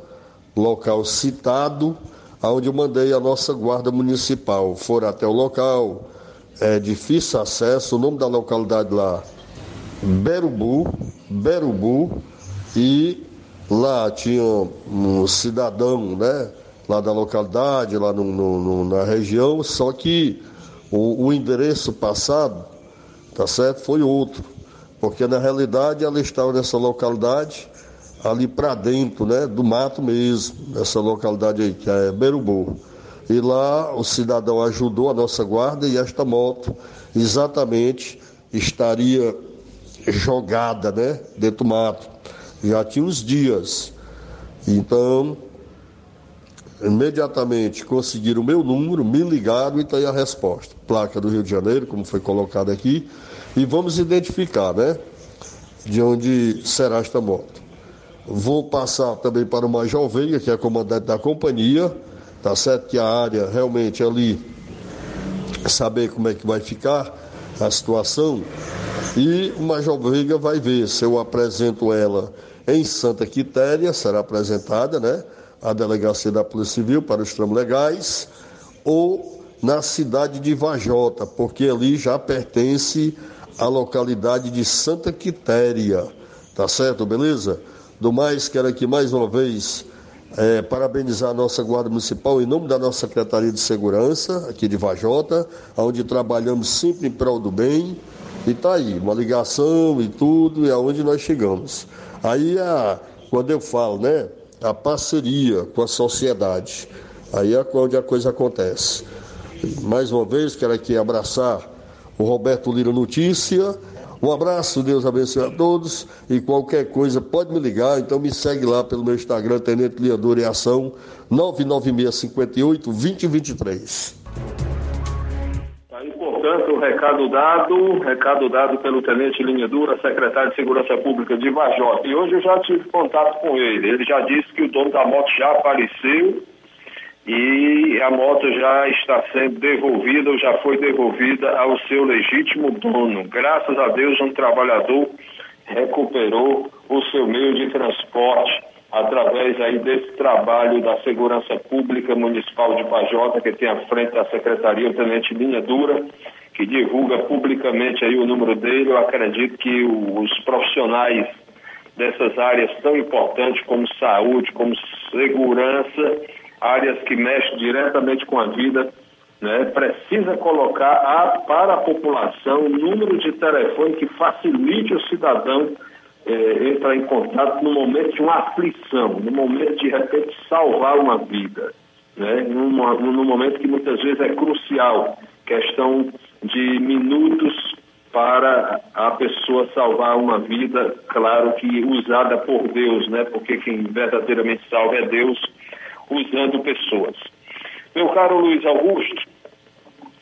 local citado onde eu mandei a nossa guarda municipal. Foram até o local, é difícil acesso, o nome da localidade lá, Berubu, Berubu, e lá tinha um cidadão, né, lá da localidade, lá no, no, na região, só que o, o endereço passado, tá certo, foi outro, porque na realidade ela estava nessa localidade ali para dentro, né, do mato mesmo, nessa localidade aí, que é Berubu. E lá o cidadão ajudou a nossa guarda e esta moto exatamente estaria jogada, né, dentro do mato. Já tinha uns dias. Então, imediatamente conseguiram o meu número, me ligaram e está aí a resposta. Placa do Rio de Janeiro, como foi colocado aqui, e vamos identificar, né, de onde será esta moto. Vou passar também para o Major Veiga, que é comandante da companhia, tá certo? Que a área realmente ali, saber como é que vai ficar a situação. E o Major Veiga vai ver se eu apresento ela em Santa Quitéria, será apresentada, né? A delegacia da Polícia Civil para os tramos legais, ou na cidade de Vajota, porque ali já pertence à localidade de Santa Quitéria, tá certo, beleza? Do mais, quero aqui mais uma vez é, parabenizar a nossa Guarda Municipal em nome da nossa Secretaria de Segurança, aqui de Vajota, onde trabalhamos sempre em prol do bem. E está aí, uma ligação e tudo, e aonde nós chegamos. Aí, a, quando eu falo, né, a parceria com a sociedade, aí é onde a coisa acontece. Mais uma vez, quero aqui abraçar o Roberto Lira Notícia um abraço, Deus abençoe a todos e qualquer coisa pode me ligar, então me segue lá pelo meu Instagram, Tenente Liador e Ação, 99658 2023. Aí, portanto, o recado dado, recado dado pelo Tenente Linha Dura, secretário de Segurança Pública de Vajota. E hoje eu já tive contato com ele. Ele já disse que o dono da moto já apareceu e a moto já está sendo devolvida ou já foi devolvida ao seu legítimo dono. Graças a Deus, um trabalhador recuperou o seu meio de transporte através aí desse trabalho da Segurança Pública Municipal de Pajota, que tem à frente da Secretaria o Tenente Linha Dura, que divulga publicamente aí o número dele. Eu acredito que os profissionais dessas áreas tão importantes como saúde, como segurança, áreas que mexem diretamente com a vida, né, precisa colocar a- para a população um número de telefone que facilite o cidadão eh, entrar em contato no momento de uma aflição, no momento de, de repente salvar uma vida, né, num momento que muitas vezes é crucial, questão de minutos para a pessoa salvar uma vida, claro que usada por Deus, né? Porque quem verdadeiramente salva é Deus usando pessoas. Meu caro Luiz Augusto,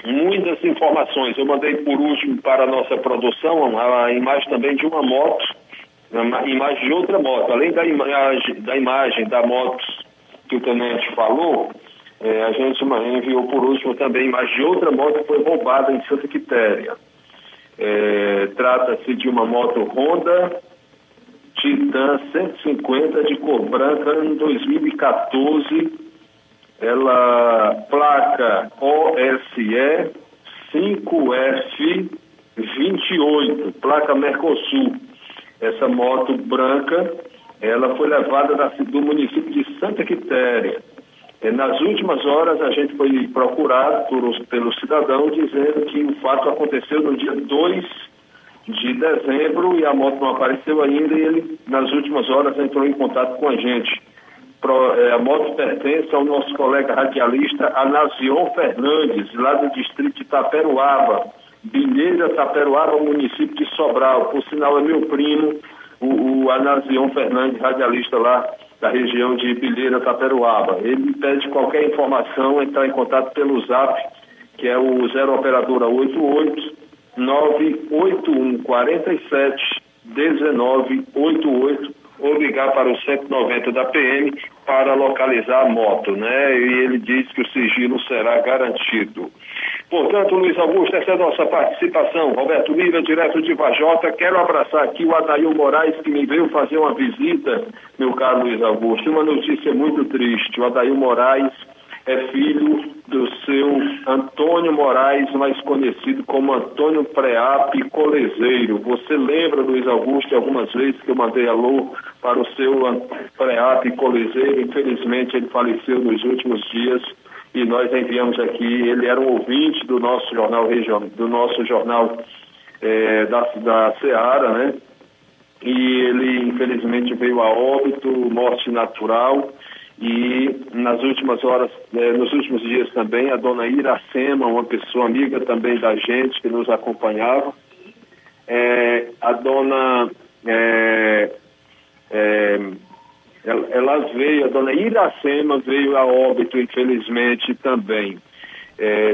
muitas informações. Eu mandei por último para a nossa produção a imagem também de uma moto, a imagem de outra moto, além da imagem da, imagem da moto que o tenente falou, eh, a gente enviou por último também a imagem de outra moto que foi roubada em Santa Quitéria. É, Trata-se de uma moto Honda Titan 150 de cor branca em 2014. Ela placa OSE 5F28, placa Mercosul. Essa moto branca, ela foi levada da, do município de Santa Quitéria. Nas últimas horas, a gente foi procurado por, pelo cidadão dizendo que o fato aconteceu no dia 2 de dezembro e a moto não apareceu ainda e ele, nas últimas horas, entrou em contato com a gente. Pro, é, a moto pertence ao nosso colega radialista Anazion Fernandes, lá do distrito de Taperuaba, Bilheira Taperuaba, município de Sobral. Por sinal, é meu primo, o, o Anazion Fernandes, radialista lá da região de Bilheira Taperuaba. Ele pede qualquer informação, entrar em contato pelo zap, que é o 0 operadora 88 981 47 1988 ou ligar para o 190 da PM para localizar a moto, né? E ele diz que o sigilo será garantido. Portanto, Luiz Augusto, essa é a nossa participação. Roberto Lira, direto de Vajota. Quero abraçar aqui o Adail Moraes, que me veio fazer uma visita, meu caro Luiz Augusto. Uma notícia muito triste. O Adail Moraes é filho do seu Antônio Moraes, mais conhecido como Antônio Preap Colezeiro. Você lembra, Luiz Augusto, algumas vezes que eu mandei alô para o seu Preap Colezeiro? Infelizmente, ele faleceu nos últimos dias e nós enviamos aqui. Ele era um ouvinte do nosso jornal regional, do nosso jornal eh, da, da Seara, né? E ele, infelizmente, veio a óbito, morte natural. E nas últimas horas, eh, nos últimos dias também, a dona Iracema, uma pessoa amiga também da gente, que nos acompanhava, eh, a dona. eh, ela, ela veio, a dona Iracema veio a óbito, infelizmente, também.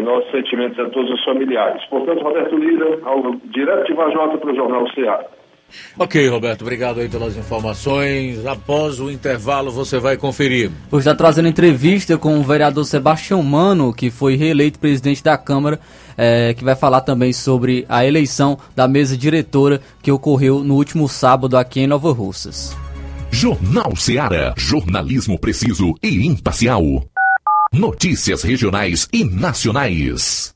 Nossos sentimentos a todos os familiares. Portanto, Roberto Lira, ao, direto de Vajota para o Jornal Ceará. Ok, Roberto, obrigado aí pelas informações. Após o intervalo, você vai conferir. Hoje está trazendo entrevista com o vereador Sebastião Mano, que foi reeleito presidente da Câmara, é, que vai falar também sobre a eleição da mesa diretora que ocorreu no último sábado aqui em Nova Russas. Jornal Ceará, jornalismo preciso e imparcial. Notícias regionais e nacionais.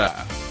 Pet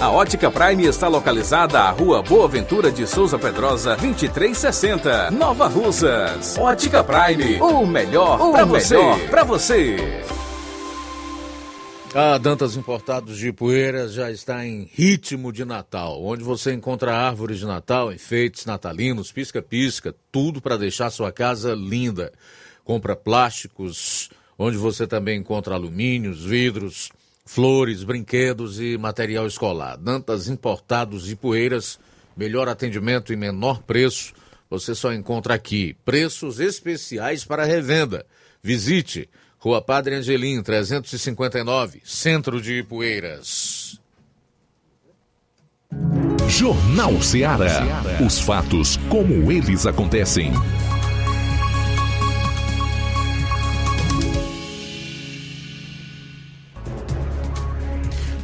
A Ótica Prime está localizada à Rua Boa Ventura de Souza Pedrosa, 2360, Nova Russas. Ótica Prime, o melhor para você. Para você. A Dantas Importados de Poeiras já está em ritmo de Natal, onde você encontra árvores de Natal, enfeites natalinos, pisca-pisca, tudo para deixar sua casa linda. Compra plásticos, onde você também encontra alumínios, vidros, flores, brinquedos e material escolar. Dantas Importados de Poeiras, melhor atendimento e menor preço, você só encontra aqui. Preços especiais para revenda. Visite Rua Padre Angelim, 359, Centro de Ipueiras. Jornal Ceará. Os fatos como eles acontecem.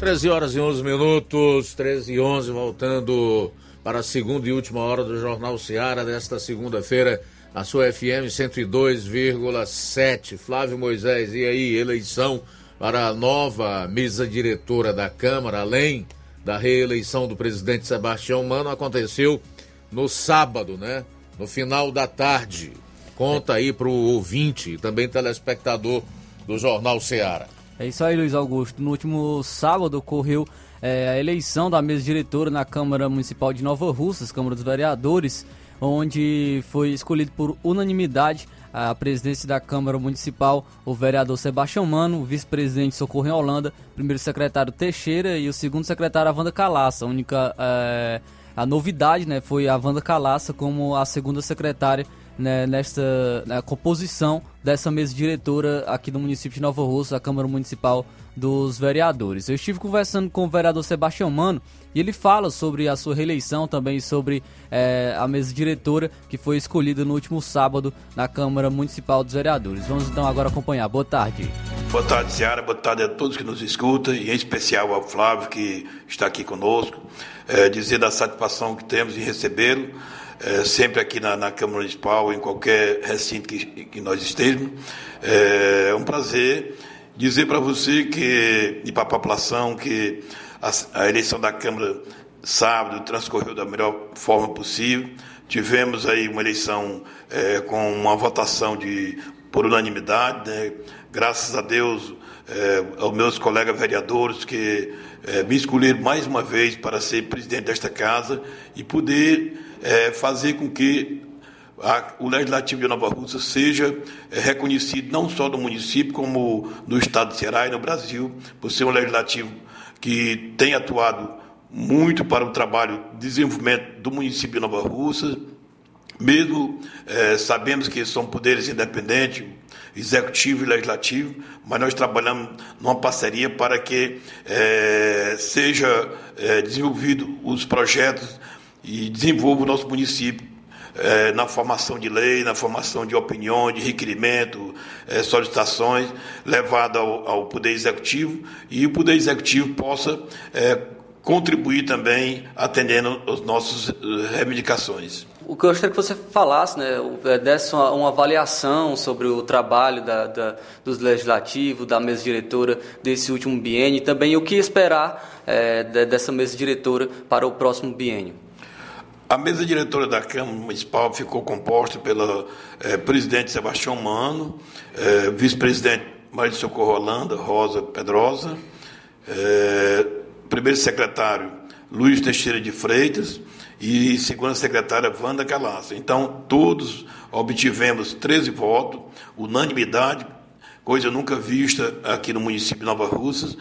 13 horas e 11 minutos, 13 e 11, voltando para a segunda e última hora do Jornal Seara desta segunda-feira, a sua FM 102,7. Flávio Moisés, e aí, eleição para a nova mesa diretora da Câmara, além da reeleição do presidente Sebastião Mano, aconteceu no sábado, né? No final da tarde. Conta aí para o ouvinte e também telespectador do Jornal Seara. É isso aí, Luiz Augusto. No último sábado ocorreu é, a eleição da mesa diretora na Câmara Municipal de Nova Russas, Câmara dos Vereadores, onde foi escolhido por unanimidade a presidência da Câmara Municipal, o vereador Sebastião Mano, o vice-presidente Socorro em Holanda, primeiro secretário Teixeira e o segundo secretário Avanda Calaça. A única é, a novidade né, foi a Wanda Calaça como a segunda secretária né, nesta na composição dessa mesa diretora aqui do município de Nova Russa, a Câmara Municipal dos Vereadores. Eu estive conversando com o vereador Sebastião Mano e ele fala sobre a sua reeleição, também sobre é, a mesa diretora que foi escolhida no último sábado na Câmara Municipal dos Vereadores. Vamos então agora acompanhar. Boa tarde. Boa tarde, Seara. Boa tarde a todos que nos escutam, e em especial ao Flávio, que está aqui conosco. É, dizer da satisfação que temos em recebê-lo, é, sempre aqui na, na, Câmara Municipal, em qualquer recinto que, que nós estejamos. É, é um prazer dizer para você que, e para a população que a, a eleição da Câmara sábado transcorreu da melhor forma possível. Tivemos aí uma eleição é, com uma votação de por unanimidade, né? graças a Deus, é, aos meus colegas vereadores que é, me escolheram mais uma vez para ser presidente desta casa e poder é, fazer com que a, o Legislativo de Nova Rússia seja é, reconhecido não só no município, como no estado de Ceará e no Brasil, por ser um legislativo que tem atuado muito para o trabalho de desenvolvimento do município de Nova Rússia, mesmo é, sabemos que são poderes independentes, executivo e legislativo, mas nós trabalhamos numa parceria para que é, seja é, desenvolvido os projetos e desenvolva o nosso município é, na formação de lei, na formação de opiniões, de requerimento, é, solicitações, levado ao, ao, Poder Executivo e o Poder Executivo possa é, contribuir também atendendo as nossas reivindicações. O que eu gostaria que você falasse, né, desse uma, uma avaliação sobre o trabalho da, da, dos legislativos, da mesa diretora desse último biênio e também o que esperar dessa mesa diretora para o próximo biênio. A mesa diretora da Câmara Municipal ficou composta pela é, presidente Sebastião Mano, é, vice-presidente Maria de Socorro Holanda, Rosa Pedrosa, é, primeiro secretário Luiz Teixeira de Freitas, e segunda secretária Wanda Calaça. Então, todos obtivemos 13 votos, unanimidade, coisa nunca vista aqui no município de Nova Russas.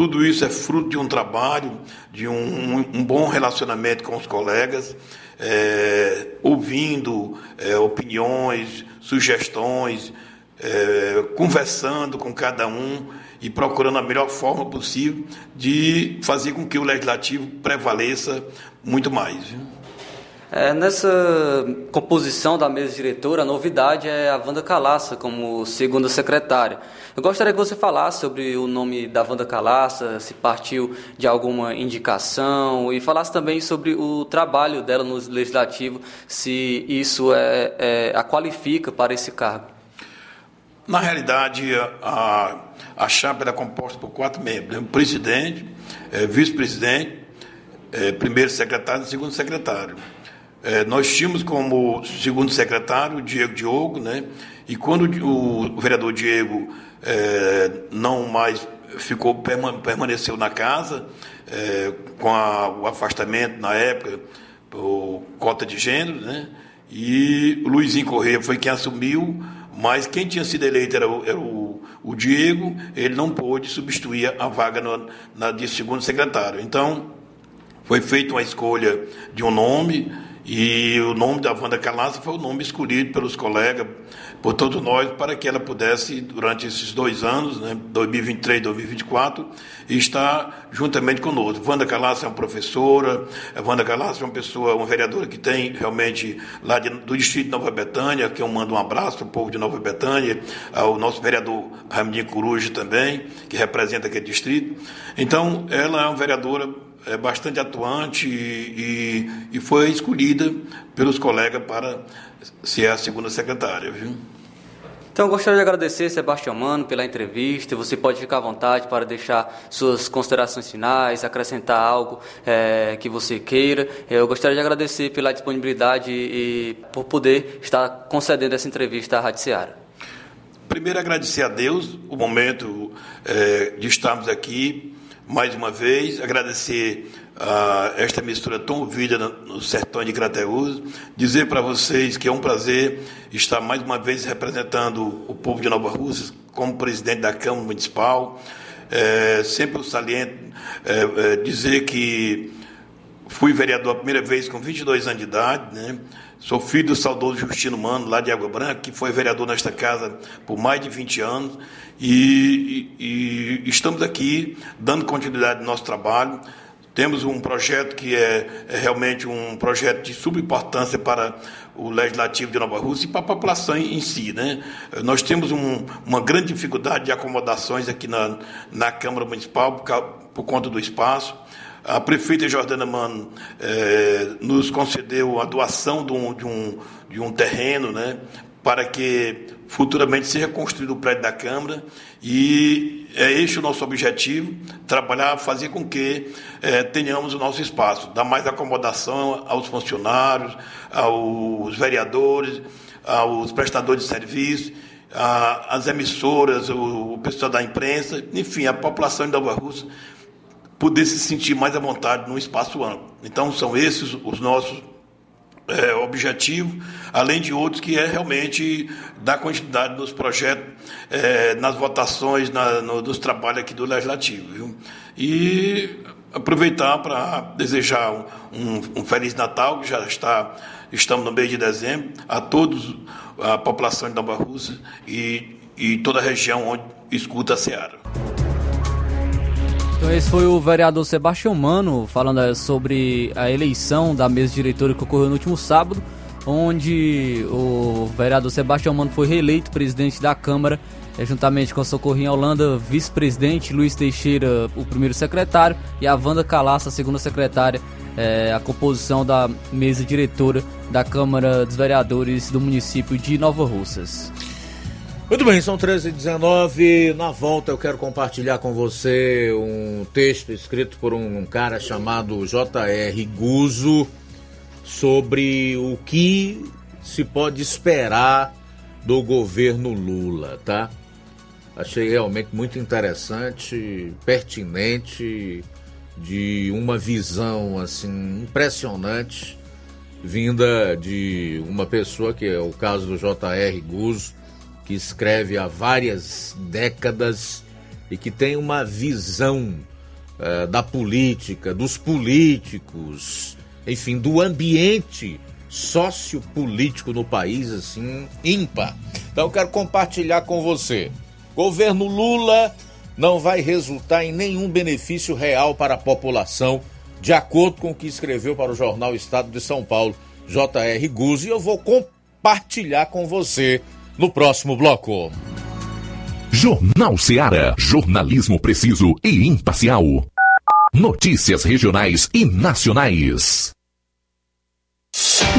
Tudo isso é fruto de um trabalho, de um, um bom relacionamento com os colegas, é, ouvindo é, opiniões, sugestões, é, conversando com cada um e procurando a melhor forma possível de fazer com que o legislativo prevaleça muito mais. É, nessa composição da mesa diretora, a novidade é a Wanda Calaça como segunda secretária. Eu gostaria que você falasse sobre o nome da Wanda Calaça, se partiu de alguma indicação, e falasse também sobre o trabalho dela no Legislativo, se isso é, é a qualifica para esse cargo. Na realidade, a, a chapa era composta por quatro membros: né? presidente, é, vice-presidente, é, primeiro secretário e segundo secretário. É, nós tínhamos como segundo secretário o Diego Diogo, né? E quando o, vereador Diego é, não mais ficou permaneceu na casa é, com a, o afastamento na época por cota de gênero, né? E o Luizinho Correia foi quem assumiu mas quem tinha sido eleito era o, era o, o Diego, ele não pôde substituir a vaga no, na, de segundo secretário. Então, foi feita uma escolha de um nome, e o nome da Wanda Calaça foi o nome escolhido pelos colegas, por todos nós, para que ela pudesse, durante esses dois anos, né, 2023 e 2024, estar juntamente conosco. Wanda Calaça é uma professora, Wanda Calaça é uma pessoa, uma vereadora que tem realmente lá de, do distrito de Nova Betânia, que eu mando um abraço ao povo de Nova Betânia, ao nosso vereador Ramidinho Coruja também, que representa aquele distrito. Então, ela é uma vereadora é bastante atuante e, e, e, foi escolhida pelos colegas para ser a segunda secretária. Viu? Então, gostaria de agradecer, Sebastião Mano, pela entrevista. Você pode ficar à vontade para deixar suas considerações finais, acrescentar algo é, que você queira. Eu gostaria de agradecer pela disponibilidade e, e por poder estar concedendo essa entrevista à Rádio Seara. Primeiro, agradecer a Deus o momento é, de estarmos aqui mais uma vez, agradecer uh, esta mistura tão ouvida no, sertão de Crateús, dizer para vocês que é um prazer estar mais uma vez representando o povo de Nova Rússia como presidente da Câmara Municipal. É, sempre eu saliento é, é, dizer que fui vereador a primeira vez com 22 anos de idade, né? Sou filho do saudoso Justino Mano, lá de Água Branca, que foi vereador nesta casa por mais de 20 anos. E, e, estamos aqui dando continuidade ao nosso trabalho. Temos um projeto que é, é realmente um projeto de subimportância para o Legislativo de Nova Rússia e para a população em si. Né? Nós temos um, uma grande dificuldade de acomodações aqui na, na Câmara Municipal por, por conta do espaço. A prefeita Jordana Mano eh, nos concedeu a doação de um, de um, de um terreno né, para que futuramente seja construído o prédio da Câmara. E é este o nosso objetivo, trabalhar, fazer com que eh, tenhamos o nosso espaço, dar mais acomodação aos funcionários, aos vereadores, aos prestadores de serviço, às emissoras, o, o pessoal da imprensa, enfim, a população de Nova Rússia poder se sentir mais à vontade num espaço amplo. Então, são esses os nossos é, objetivos, além de outros que é realmente dar continuidade nos projetos, é, nas votações, na, no, nos trabalhos aqui do Legislativo. Viu? E aproveitar para desejar um, um, Feliz Natal, que já está, estamos no mês de dezembro, a todos, a população de Nova Rússia e, e toda a região onde escuta a Seara. Então esse foi o vereador Sebastião Mano falando eh, sobre a eleição da mesa diretora que ocorreu no último sábado, onde o vereador Sebastião Mano foi reeleito presidente da Câmara, eh, juntamente com a Socorrinha Holanda, vice-presidente, Luiz Teixeira, o primeiro secretário, e a Wanda Calaça, a segunda secretária, é, a composição da mesa diretora da Câmara dos Vereadores do município de Nova Russas. Muito bem, são 13h19. Na volta eu quero compartilhar com você um texto escrito por um cara chamado J.R. Guzo sobre o que se pode esperar do governo Lula, tá? Achei realmente muito interessante, pertinente, de uma visão assim impressionante vinda de uma pessoa que é o caso do J.R. Guzo que escreve há várias décadas e que tem uma visão uh, da política, dos políticos, enfim, do ambiente sociopolítico no país, assim, ímpar. Então eu quero compartilhar com você. Governo Lula não vai resultar em nenhum benefício real para a população, de acordo com o que escreveu para o jornal Estado de São Paulo, J.R. Guzzi, e eu vou compartilhar com você no próximo bloco. Jornal Seara. Jornalismo preciso e imparcial. Notícias regionais e nacionais.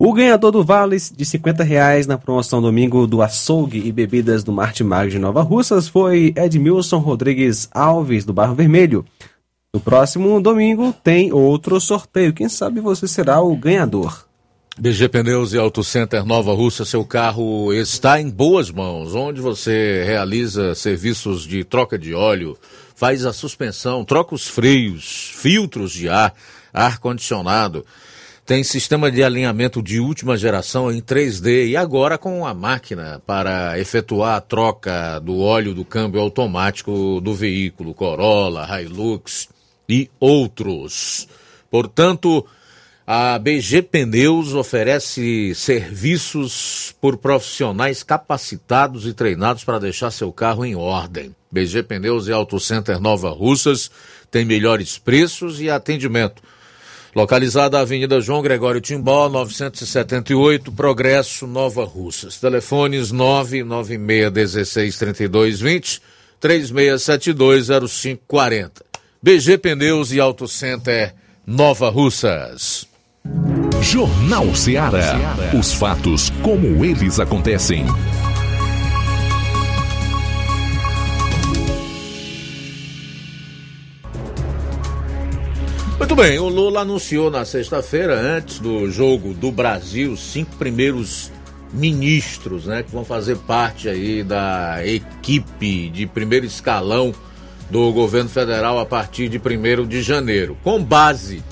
O ganhador do vale de 50 reais na promoção domingo do açougue e bebidas do Martimag de Nova Russas foi Edmilson Rodrigues Alves, do Barro Vermelho. No próximo domingo tem outro sorteio. Quem sabe você será o ganhador. BG Pneus e Auto Center Nova Russa, seu carro está em boas mãos, onde você realiza serviços de troca de óleo, faz a suspensão, troca os freios, filtros de ar, ar-condicionado. Tem sistema de alinhamento de última geração em 3D e agora com a máquina para efetuar a troca do óleo do câmbio automático do veículo Corolla, Hilux e outros. Portanto, a BG Pneus oferece serviços por profissionais capacitados e treinados para deixar seu carro em ordem. BG Pneus e Auto Center Nova Russas tem melhores preços e atendimento. Localizada na Avenida João Gregório Timbó, 978, Progresso, Nova Russas. Telefones 996163220, 36720540. BG Pneus e Auto Center Nova Russas. Jornal Ceará. Os fatos como eles acontecem. Muito bem, o Lula anunciou na sexta-feira, antes do jogo do Brasil, cinco primeiros ministros, né, que vão fazer parte aí da equipe de primeiro escalão do governo federal a partir de 1 de janeiro. Com base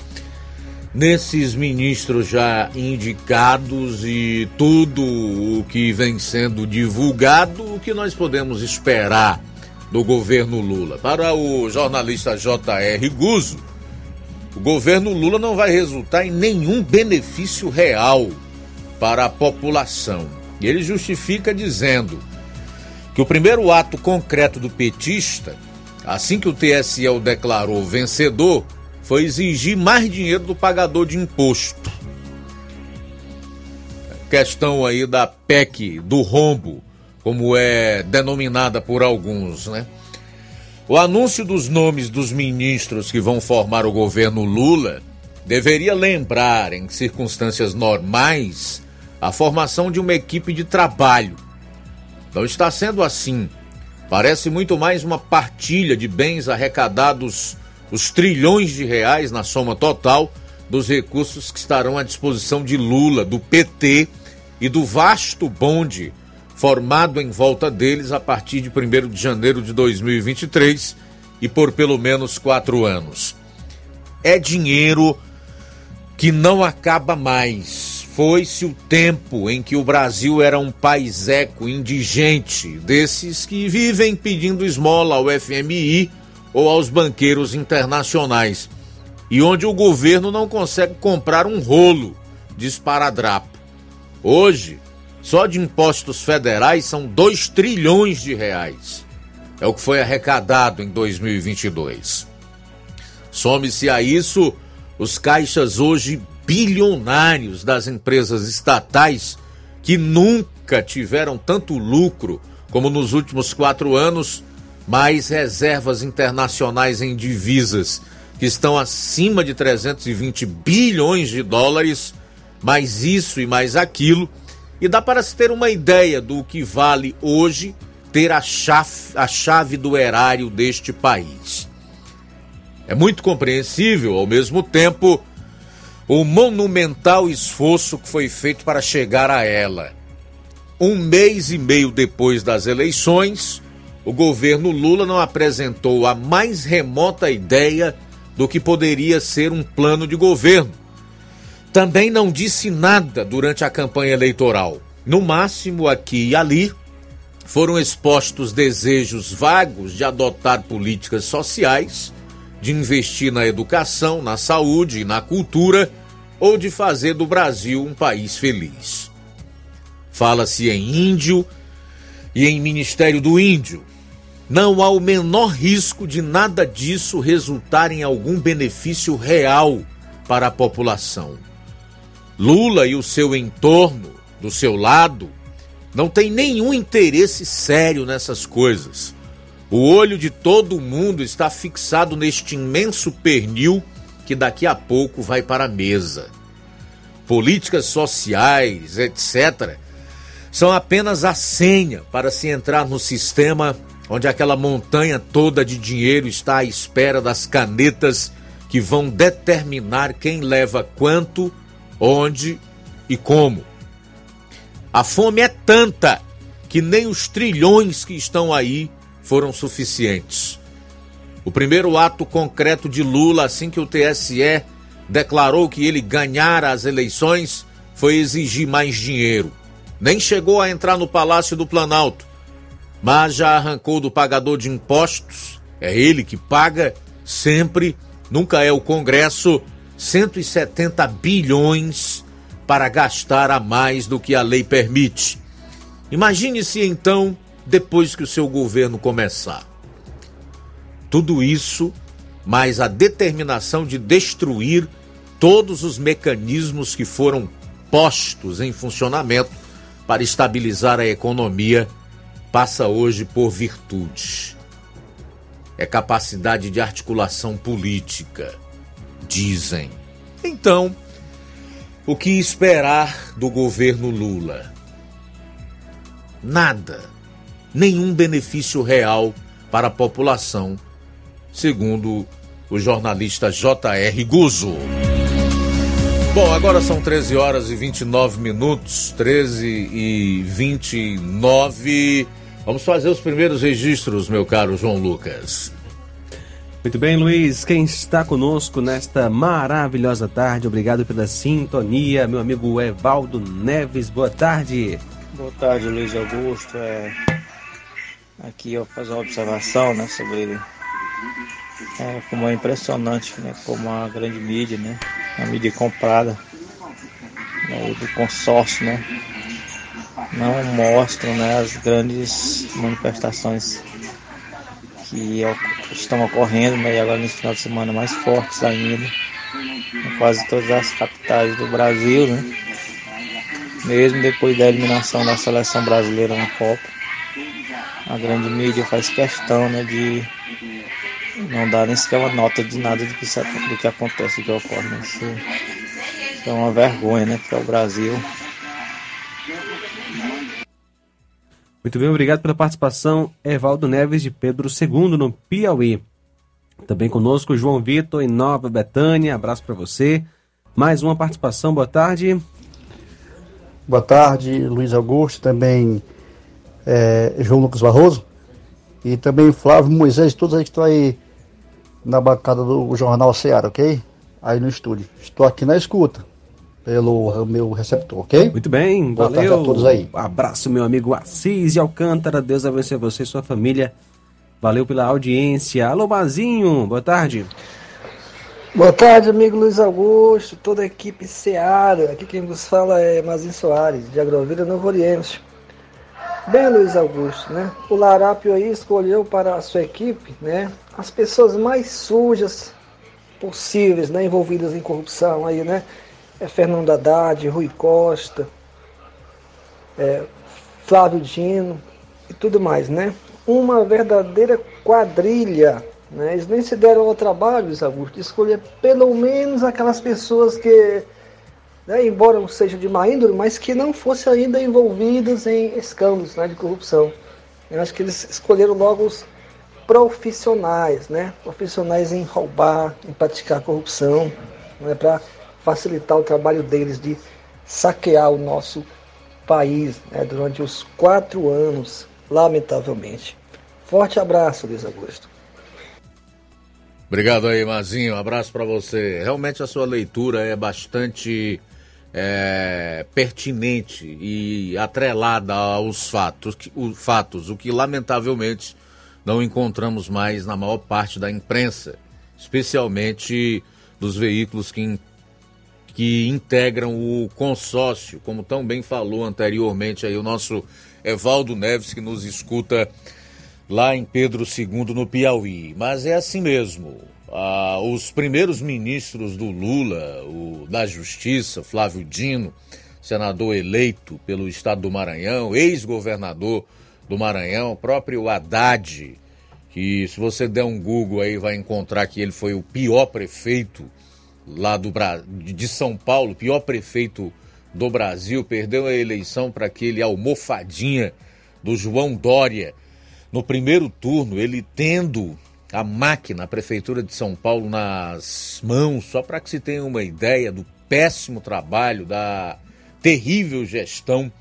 nesses ministros já indicados e tudo o que vem sendo divulgado, o que nós podemos esperar do governo Lula? Para o jornalista J.R. Guzzo, o governo Lula não vai resultar em nenhum benefício real para a população. E ele justifica dizendo que o primeiro ato concreto do petista, assim que o TSE o declarou vencedor, foi exigir mais dinheiro do pagador de imposto. Questão aí da PEC do rombo, como é denominada por alguns, né? O anúncio dos nomes dos ministros que vão formar o governo Lula deveria lembrar, em circunstâncias normais, a formação de uma equipe de trabalho. Não está sendo assim. Parece muito mais uma partilha de bens arrecadados, os trilhões de reais na soma total dos recursos que estarão à disposição de Lula, do PT e do vasto bonde formado em volta deles a partir de 1 de janeiro de 2023 e por pelo menos quatro anos. É dinheiro que não acaba mais. Foi-se o tempo em que o Brasil era um país eco indigente, desses que vivem pedindo esmola ao FMI ou aos banqueiros internacionais, e onde o governo não consegue comprar um rolo de esparadrapo. Hoje, só de impostos federais são 2 trilhões de reais. É o que foi arrecadado em 2022. Some-se a isso os caixas hoje bilionários das empresas estatais que nunca tiveram tanto lucro como nos últimos quatro anos, mais reservas internacionais em divisas que estão acima de 320 bilhões de dólares, mais isso e mais aquilo e dá para se ter uma ideia do que vale hoje ter a chave, a chave do erário deste país. É muito compreensível, ao mesmo tempo, o monumental esforço que foi feito para chegar a ela. Um mês e meio depois das eleições, o governo Lula não apresentou a mais remota ideia do que poderia ser um plano de governo também não disse nada durante a campanha eleitoral. No máximo, aqui e ali, foram expostos desejos vagos de adotar políticas sociais, de investir na educação, na saúde e na cultura, ou de fazer do Brasil um país feliz. Fala-se em índio, e em Ministério do Índio. Não há o menor risco de nada disso resultar em algum benefício real para a população. Lula e o seu entorno, do seu lado, não tem nenhum interesse sério nessas coisas. O olho de todo mundo está fixado neste imenso pernil que daqui a pouco vai para a mesa. Políticas sociais, etc., são apenas a senha para se entrar no sistema onde aquela montanha toda de dinheiro está à espera das canetas que vão determinar quem leva quanto, onde e como. A fome é tanta que nem os trilhões que estão aí foram suficientes. O primeiro ato concreto de Lula, assim que o TSE declarou que ele ganhara as eleições, foi exigir mais dinheiro. Nem chegou a entrar no Palácio do Planalto, mas já arrancou do pagador de impostos, é ele que paga sempre, nunca é o Congresso, 170 bilhões para gastar a mais do que a lei permite. Imagine-se então depois que o seu governo começar. Tudo isso, mais a determinação de destruir todos os mecanismos que foram postos em funcionamento para estabilizar a economia, passa hoje por virtude. É capacidade de articulação política, dizem. Então, o que esperar do governo Lula? Nada. Nenhum benefício real para a população, segundo o jornalista J.R. Guzzo. Bom, agora são 13 horas e 29 minutos, 13 e 29. Vamos fazer os primeiros registros, meu caro João Lucas. Muito bem, Luiz. Quem está conosco nesta maravilhosa tarde, obrigado pela sintonia, meu amigo Evaldo Neves. Boa tarde. Boa tarde, Luiz Augusto. É... Aqui eu vou fazer uma observação né, sobre ele. É, como é impressionante, né, como a grande mídia, né, a mídia comprada né, do consórcio, né, não mostram né, as grandes manifestações que estão ocorrendo, né, e agora nesse final de semana mais fortes ainda, em quase todas as capitais do Brasil, né? Mesmo depois da eliminação da seleção brasileira na Copa, a grande mídia faz questão né, de não dar nem sequer uma nota de nada do que, do que acontece, do que ocorre. Né? Isso é uma vergonha né, para o Brasil. Muito bem, obrigado pela participação, Evaldo Neves de Pedro II no Piauí. Também conosco João Vitor em Nova Betânia, abraço para você. Mais uma participação, boa tarde. Boa tarde, Luiz Augusto, também é, João Lucas Barroso e também Flávio Moisés, todos aí que estão aí na bancada do Jornal Ceará, ok? Aí no estúdio. Estou aqui na escuta pelo meu receptor, ok? Muito bem, Boa valeu. tarde a todos aí. Abraço, meu amigo Assis e Alcântara. Deus abençoe você e sua família. Valeu pela audiência. Alô, Bazinho, boa tarde. Boa tarde, amigo Luiz Augusto, toda a equipe Seara. Aqui quem vos fala é Mazinho Soares, de Agrovila Novo Oriente. Bem, Luiz Augusto, né? O Larápio aí escolheu para a sua equipe, né? As pessoas mais sujas possíveis, né? Envolvidas em corrupção aí, né? É Fernando Haddad, Rui Costa, é, Flávio Dino e tudo mais, né? Uma verdadeira quadrilha, né? Eles nem se deram ao trabalho, Luiz Augusto, de escolher pelo menos aquelas pessoas que né, embora não seja de má índole, mas que não fossem ainda envolvidas em escândalos né, de corrupção. Eu acho que eles escolheram logo os profissionais, né, profissionais em roubar, em praticar corrupção, né, para facilitar o trabalho deles de saquear o nosso país né, durante os quatro anos, lamentavelmente. Forte abraço, Luiz Augusto. Obrigado aí, Mazinho. Um abraço para você. Realmente a sua leitura é bastante é, pertinente e atrelada aos fatos, o, fatos, o que lamentavelmente não encontramos mais na maior parte da imprensa, especialmente dos veículos que, que integram o consórcio, como tão bem falou anteriormente aí o nosso Evaldo Neves, que nos escuta lá em Pedro II, no Piauí. Mas é assim mesmo. Ah, os primeiros ministros do Lula, o da Justiça, Flávio Dino, senador eleito pelo estado do Maranhão, ex-governador do Maranhão, próprio Haddad, que se você der um Google aí vai encontrar que ele foi o pior prefeito lá do de São Paulo, pior prefeito do Brasil, perdeu a eleição para aquele almofadinha do João Dória. No primeiro turno, ele tendo a máquina, a Prefeitura de São Paulo nas mãos, só para que se tenha uma ideia do péssimo trabalho, da terrível gestão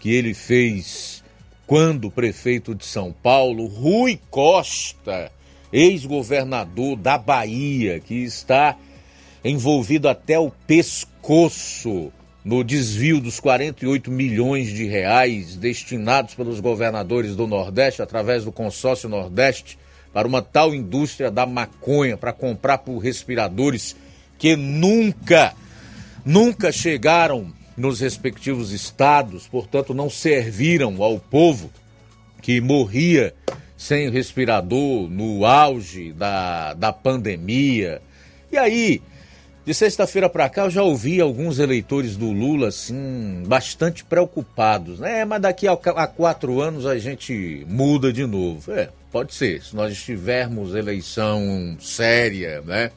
que ele fez quando prefeito de São Paulo, Rui Costa, ex-governador da Bahia, que está envolvido até o pescoço no desvio dos 48 milhões de reais destinados pelos governadores do Nordeste através do consórcio Nordeste para uma tal indústria da maconha para comprar por respiradores que nunca, nunca chegaram nos respectivos estados, portanto não serviram ao povo que morria sem respirador no auge da, da pandemia. E aí, de sexta-feira para cá eu já ouvi alguns eleitores do Lula assim bastante preocupados, né? Mas daqui a, quatro anos a gente muda de novo. É, pode ser. Se nós tivermos eleição séria, né?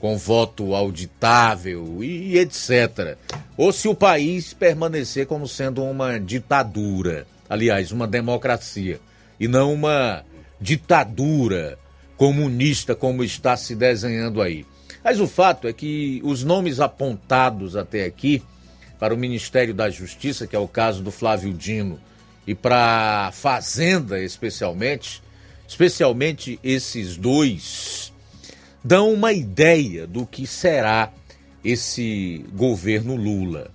Com voto auditável e etc. Ou se o país permanecer como sendo uma ditadura, aliás, uma democracia e não uma ditadura comunista como está se desenhando aí. Mas o fato é que os nomes apontados até aqui para o Ministério da Justiça, que é o caso do Flávio Dino, e para a Fazenda especialmente, especialmente esses dois, dão uma ideia do que será esse governo Lula.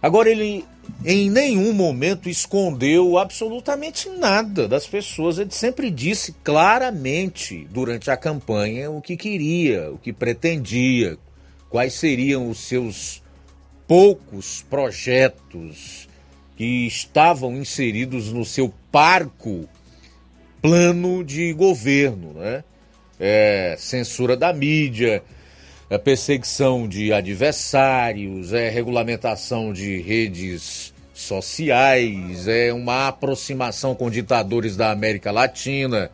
Agora, ele em nenhum momento escondeu absolutamente nada das pessoas. Ele sempre disse claramente durante a campanha o que queria, o que pretendia, quais seriam os seus poucos projetos que estavam inseridos no seu parco plano de governo, né? É, censura da mídia, é perseguição de adversários, é regulamentação de redes sociais, é uma aproximação com ditadores da América Latina,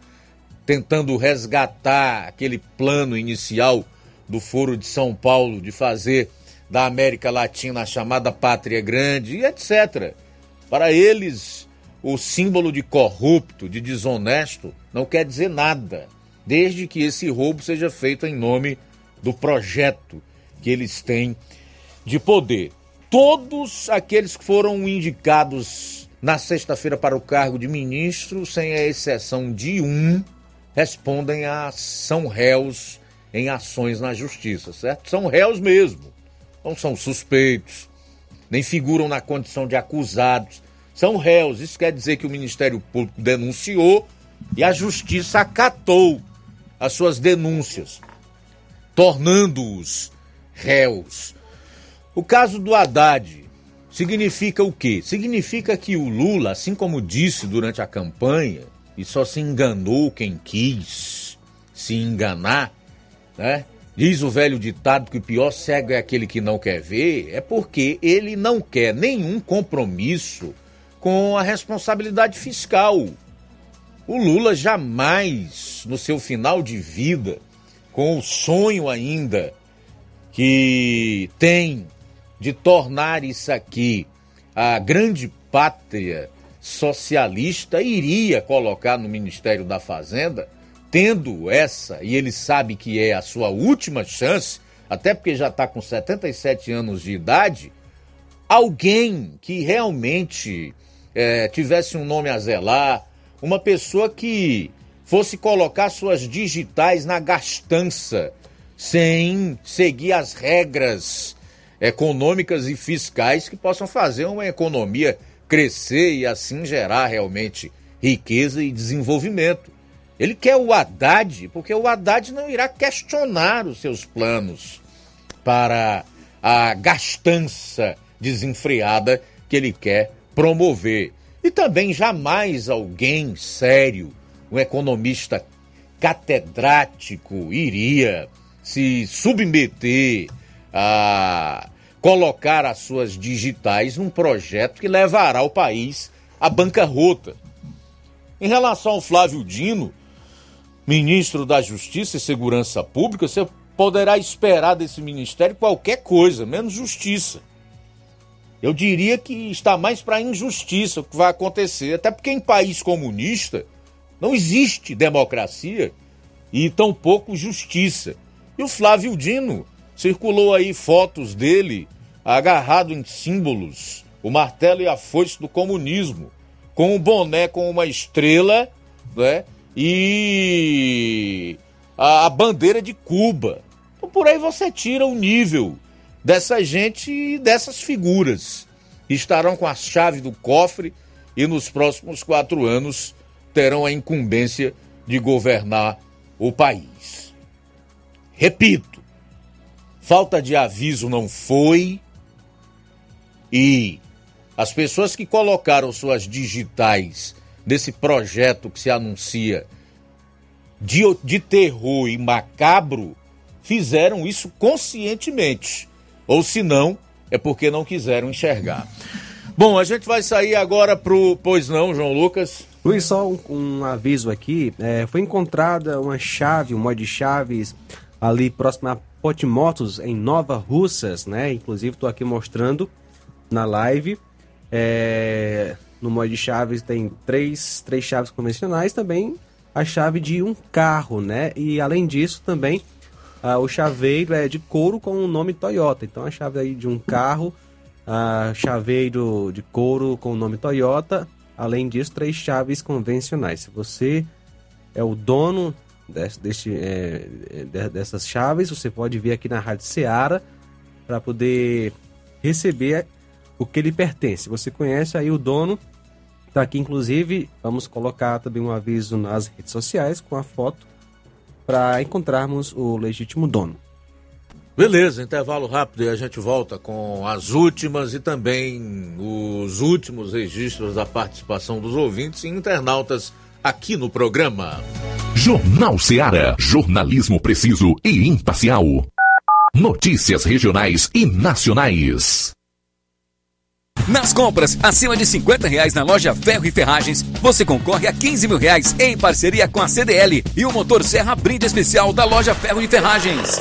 tentando resgatar aquele plano inicial do Foro de São Paulo de fazer da América Latina a chamada pátria grande e etc. Para eles, o símbolo de corrupto, de desonesto, não quer dizer nada, desde que esse roubo seja feito em nome do projeto que eles têm de poder. Todos aqueles que foram indicados na sexta-feira para o cargo de ministro, sem a exceção de um, respondem a são réus em ações na justiça, certo? São réus mesmo. Não são suspeitos, nem figuram na condição de acusados. São réus. Isso quer dizer que o Ministério Público denunciou e a justiça acatou as suas denúncias tornando-os réus. O caso do Haddad significa o quê? Significa que o Lula, assim como disse durante a campanha, e só se enganou quem quis se enganar, né? Diz o velho ditado que o pior cego é aquele que não quer ver, é porque ele não quer nenhum compromisso com a responsabilidade fiscal. O Lula jamais, no seu final de vida, com o sonho ainda que tem de tornar isso aqui a grande pátria socialista, iria colocar no Ministério da Fazenda, tendo essa, e ele sabe que é a sua última chance, até porque já está com 77 anos de idade, alguém que realmente é, tivesse um nome a zelar, uma pessoa que fosse colocar suas digitais na gastança, sem seguir as regras econômicas e fiscais que possam fazer uma economia crescer e assim gerar realmente riqueza e desenvolvimento. Ele quer o Haddad, porque o Haddad não irá questionar os seus planos para a gastança desenfreada que ele quer promover. E também jamais alguém sério, um economista catedrático, iria se submeter a colocar as suas digitais num projeto que levará o país à bancarrota. Em relação ao Flávio Dino, ministro da Justiça e Segurança Pública, você poderá esperar desse ministério qualquer coisa, menos justiça. Eu diria que está mais para injustiça o que vai acontecer, até porque em país comunista não existe democracia e tampouco justiça. E o Flávio Dino circulou aí fotos dele agarrado em símbolos, o martelo e a foice do comunismo, com um boné com uma estrela, né? E a, a bandeira de Cuba. Então por aí você tira o nível dessa gente e dessas figuras. Estarão com a chave do cofre e nos próximos quatro anos terão a incumbência de governar o país. Repito, falta de aviso não foi e as pessoas que colocaram suas digitais nesse projeto que se anuncia de, de terror e macabro fizeram isso conscientemente. Ou se não, é porque não quiseram enxergar. Bom, a gente vai sair agora pro. Pois não, João Lucas? Luiz, só um, um aviso aqui. É, foi encontrada uma chave, um mod de chaves ali próximo a Potimotos, em Nova Russas, né? Inclusive, estou aqui mostrando na live. É, no mod de chaves tem três, três chaves convencionais, também a chave de um carro, né? E além disso, também ah, o chaveiro é de couro com o nome Toyota. Então a chave aí de um carro, a chaveiro de couro com o nome Toyota. Além disso, três chaves convencionais. Se você é o dono desse, desse, é, dessas chaves, você pode vir aqui na Rádio Seara para poder receber o que lhe pertence. Você conhece aí o dono, Tá aqui, inclusive, vamos colocar também um aviso nas redes sociais com a foto para encontrarmos o legítimo dono. Beleza, intervalo rápido e a gente volta com as últimas e também os últimos registros da participação dos ouvintes e internautas aqui no programa. Jornal Seara. Jornalismo preciso e imparcial. Notícias regionais e nacionais. Nas compras acima de 50 reais na loja Ferro e Ferragens, você concorre a 15 mil reais em parceria com a CDL e o motor Serra Brinde Especial da loja Ferro e Ferragens.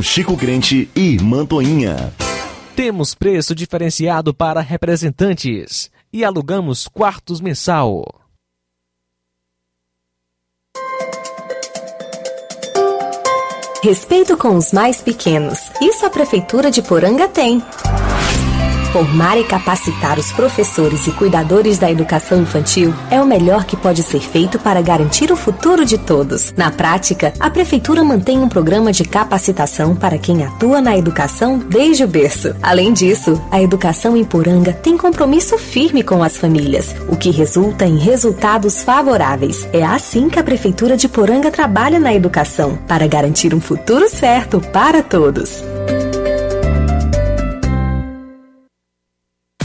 Chico Crente e Mantoinha. Temos preço diferenciado para representantes e alugamos quartos mensal. Respeito com os mais pequenos. Isso a Prefeitura de Poranga tem. Formar e capacitar os professores e cuidadores da educação infantil é o melhor que pode ser feito para garantir o futuro de todos. Na prática, a Prefeitura mantém um programa de capacitação para quem atua na educação desde o berço. Além disso, a educação em Poranga tem compromisso firme com as famílias, o que resulta em resultados favoráveis. É assim que a Prefeitura de Poranga trabalha na educação, para garantir um futuro certo para todos.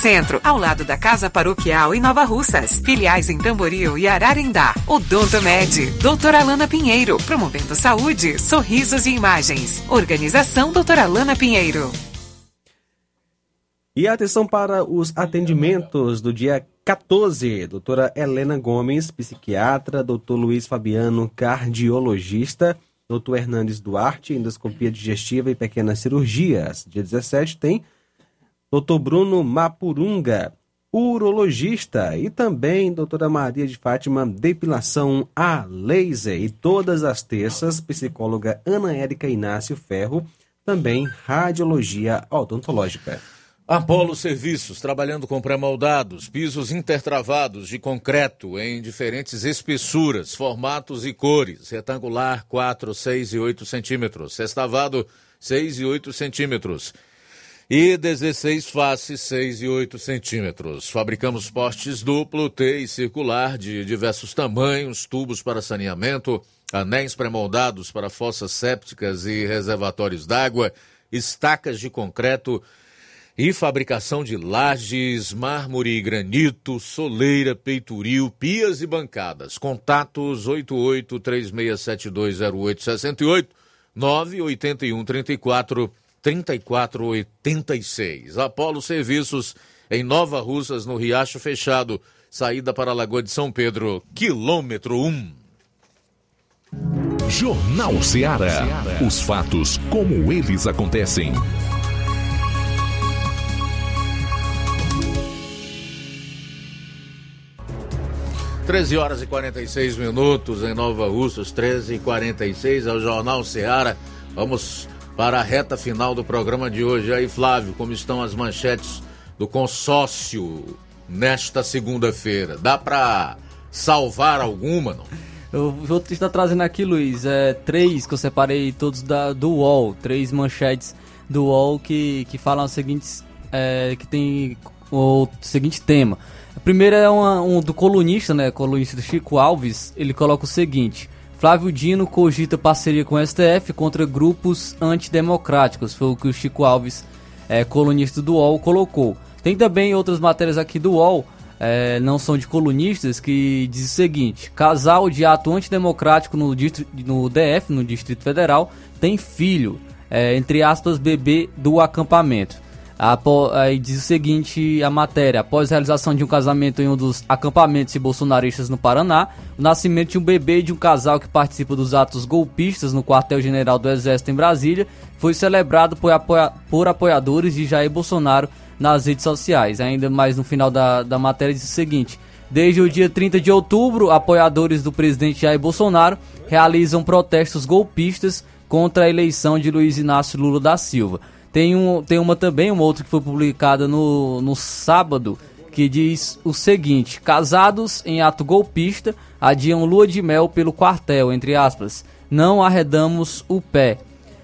Centro, ao lado da Casa Paroquial em Nova Russas. Filiais em Tamboril e Ararindá. Odonto Med, doutora Alana Pinheiro, promovendo saúde, sorrisos e imagens. Organização doutora Alana Pinheiro. E atenção para os atendimentos do dia 14. Doutora Helena Gomes, psiquiatra. Doutor Luiz Fabiano, cardiologista. Doutor Hernandes Duarte, endoscopia digestiva e pequenas cirurgias. Dia 17 tem Dr. Bruno Mapurunga, urologista, e também doutora Maria de Fátima, depilação a laser. E todas as terças, psicóloga Ana Érica Inácio Ferro, também radiologia odontológica. Apolo Serviços, trabalhando com pré-moldados, pisos intertravados de concreto em diferentes espessuras, formatos e cores. Retangular, 4, 6 e 8 centímetros. Sextavado, 6 e 8 centímetros e 16 faces 6 e 8 centímetros. Fabricamos postes duplo, T e circular de diversos tamanhos, tubos para saneamento, anéis pré-moldados para fossas sépticas e reservatórios d'água, estacas de concreto e fabricação de lajes, mármore e granito, soleira, peitoril, pias e bancadas. Contatos 88 36720868 981 34 3486. Apolo Serviços em Nova Russas, no Riacho Fechado, saída para a Lagoa de São Pedro, quilômetro 1. Jornal Ceará. Os fatos como eles acontecem. Treze horas e 46 minutos em Nova Russas, 13 e 46 é o Jornal Ceará. Vamos para a reta final do programa de hoje. Aí, Flávio, como estão as manchetes do consórcio nesta segunda-feira? Dá para salvar alguma, não? Eu vou estar trazendo aqui, Luiz, é, três que eu separei todos da, do UOL, três manchetes do UOL que, que falam os seguintes, é, que tem o seguinte tema. A primeira é uma, um do colunista, né, colunista Chico Alves, ele coloca o seguinte... Flávio Dino cogita parceria com o STF contra grupos antidemocráticos, foi o que o Chico Alves, é, colunista do UOL, colocou. Tem também outras matérias aqui do UOL, é, não são de colunistas, que diz o seguinte: casal de ato antidemocrático no, no DF, no Distrito Federal, tem filho, é, entre aspas, bebê do acampamento. Apo- Aí diz o seguinte a matéria: após a realização de um casamento em um dos acampamentos bolsonaristas no Paraná, o nascimento de um bebê de um casal que participa dos atos golpistas no quartel-general do Exército em Brasília foi celebrado por, apoia- por apoiadores de Jair Bolsonaro nas redes sociais. Ainda mais no final da, da matéria diz o seguinte: Desde o dia 30 de outubro, apoiadores do presidente Jair Bolsonaro realizam protestos golpistas contra a eleição de Luiz Inácio Lula da Silva. Tem, um, tem uma também, uma outra que foi publicada no, no sábado, que diz o seguinte: Casados em ato golpista adiam lua de mel pelo quartel, entre aspas. Não arredamos o pé.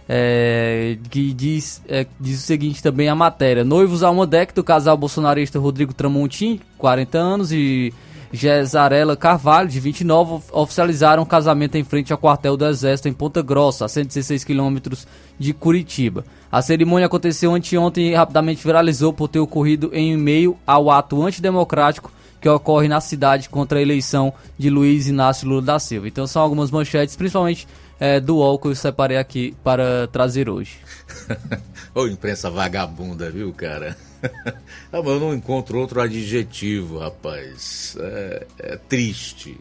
É, que diz, é, diz o seguinte também a matéria: Noivos ao Modec do casal bolsonarista Rodrigo Tramontim, 40 anos, e Gesarela Carvalho, de 29, of- oficializaram o casamento em frente ao quartel do Exército em Ponta Grossa, a 116 quilômetros de Curitiba. A cerimônia aconteceu anteontem e rapidamente viralizou por ter ocorrido em meio ao ato antidemocrático que ocorre na cidade contra a eleição de Luiz Inácio Lula da Silva. Então são algumas manchetes, principalmente é, do UOL que eu separei aqui para trazer hoje. Ô, imprensa vagabunda, viu, cara? Ah, mas eu não encontro outro adjetivo, rapaz. É, é triste.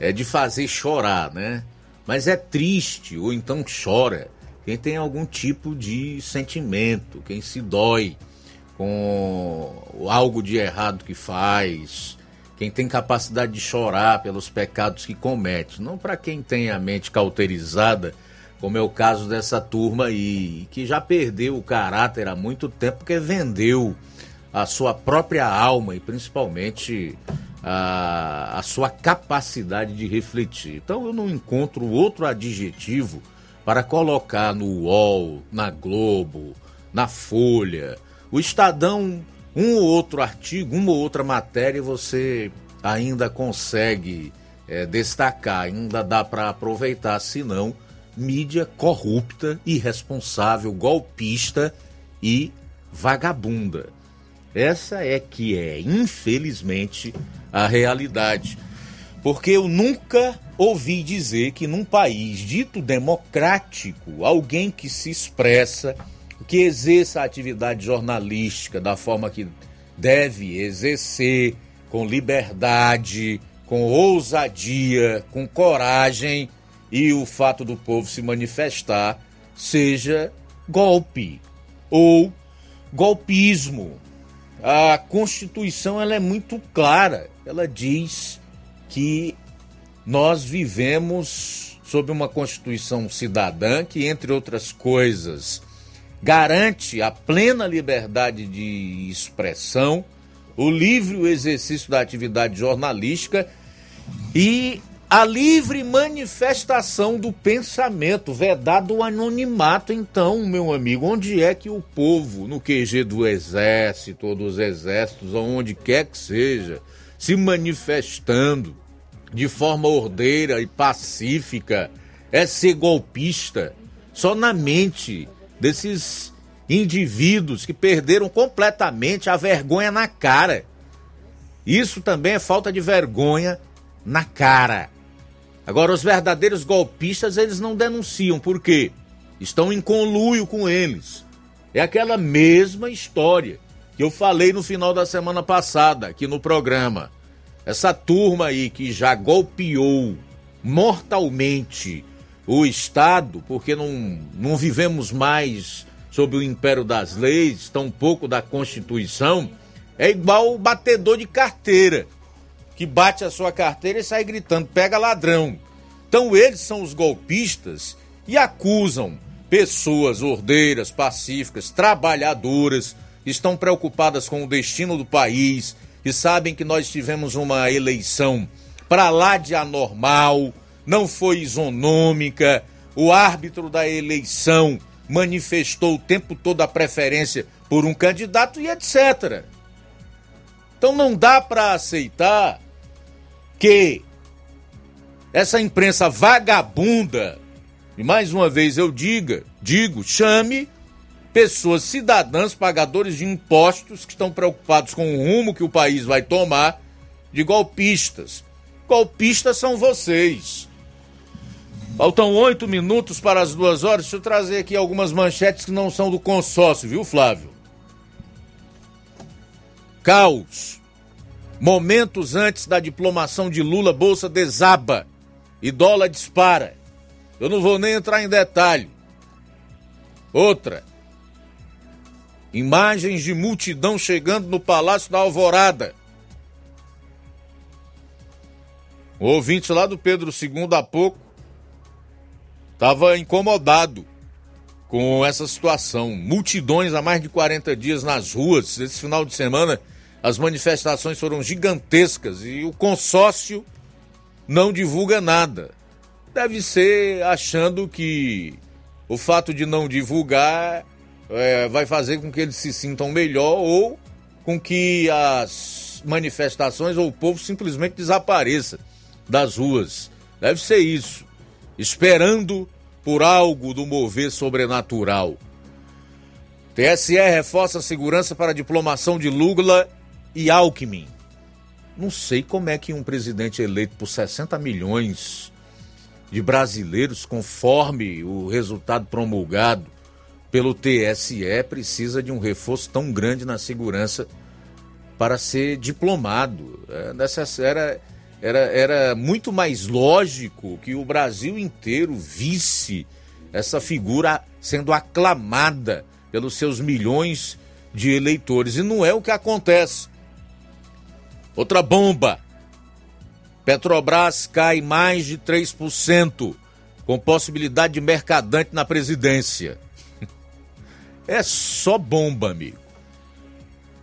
É de fazer chorar, né? Mas é triste, ou então chora, quem tem algum tipo de sentimento, quem se dói com algo de errado que faz, quem tem capacidade de chorar pelos pecados que comete. Não para quem tem a mente cauterizada, como é o caso dessa turma aí, que já perdeu o caráter há muito tempo porque vendeu a sua própria alma e principalmente a, a sua capacidade de refletir. Então eu não encontro outro adjetivo para colocar no UOL, na Globo, na Folha, o Estadão, um ou outro artigo, uma ou outra matéria você ainda consegue eh, destacar, ainda dá para aproveitar, senão mídia corrupta, irresponsável, golpista e vagabunda. Essa é que é, infelizmente, a realidade. Porque eu nunca ouvi dizer que num país dito democrático, alguém que se expressa, que exerça a atividade jornalística da forma que deve exercer, com liberdade, com ousadia, com coragem, e o fato do povo se manifestar seja golpe ou golpismo. A Constituição ela é muito clara. Ela diz que nós vivemos sob uma Constituição cidadã que, entre outras coisas, garante a plena liberdade de expressão, o livre exercício da atividade jornalística e a livre manifestação do pensamento, vedado o anonimato. Então, meu amigo, onde é que o povo, no QG do Exército ou dos Exércitos, ou onde quer que seja, se manifestando de forma ordeira e pacífica, é ser golpista? Só na mente desses indivíduos que perderam completamente a vergonha na cara. Isso também é falta de vergonha na cara. Agora, os verdadeiros golpistas, eles não denunciam, por quê? Estão em conluio com eles. É aquela mesma história que eu falei no final da semana passada, aqui no programa. Essa turma aí que já golpeou mortalmente o Estado, porque não, não vivemos mais sob o império das leis, tampouco da Constituição, é igual o batedor de carteira que bate a sua carteira e sai gritando: pega ladrão. Então eles são os golpistas e acusam pessoas ordeiras, pacíficas, trabalhadoras, estão preocupadas com o destino do país e sabem que nós tivemos uma eleição para lá de anormal, não foi isonômica, o árbitro da eleição manifestou o tempo todo a preferência por um candidato e etc. Então não dá para aceitar que essa imprensa vagabunda, e mais uma vez eu diga, digo, chame pessoas cidadãs pagadores de impostos que estão preocupados com o rumo que o país vai tomar de golpistas. Golpistas são vocês. Faltam oito minutos para as duas horas. Deixa eu trazer aqui algumas manchetes que não são do consórcio, viu, Flávio? Caos. Momentos antes da diplomação de Lula, bolsa desaba e dólar dispara. Eu não vou nem entrar em detalhe. Outra. Imagens de multidão chegando no Palácio da Alvorada. O ouvinte lá do Pedro II há pouco estava incomodado com essa situação. Multidões há mais de 40 dias nas ruas. Esse final de semana as manifestações foram gigantescas e o consórcio não divulga nada. Deve ser achando que o fato de não divulgar é, vai fazer com que eles se sintam melhor ou com que as manifestações ou o povo simplesmente desapareça das ruas. Deve ser isso. Esperando por algo do mover sobrenatural. TSE reforça a segurança para a diplomação de Lula e Alckmin. Não sei como é que um presidente eleito por 60 milhões de brasileiros, conforme o resultado promulgado pelo TSE, precisa de um reforço tão grande na segurança para ser diplomado. É necessário, era, era muito mais lógico que o Brasil inteiro visse essa figura sendo aclamada pelos seus milhões de eleitores. E não é o que acontece. Outra bomba. Petrobras cai mais de 3%, com possibilidade de mercadante na presidência. É só bomba, amigo.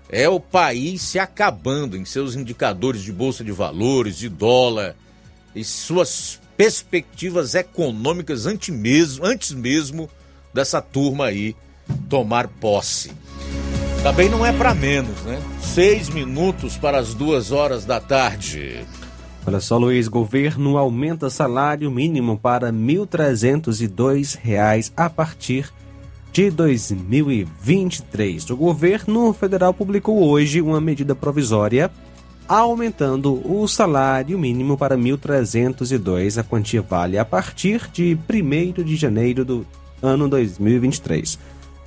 É o país se acabando em seus indicadores de bolsa de valores, de dólar e suas perspectivas econômicas antes mesmo, antes mesmo dessa turma aí tomar posse. Também não é para menos, né? Seis minutos para as duas horas da tarde. Olha só, Luiz, governo aumenta salário mínimo para R$ 1.302 a partir de 2023. O governo federal publicou hoje uma medida provisória aumentando o salário mínimo para 1.302. A quantia vale a partir de 1 de janeiro do ano 2023.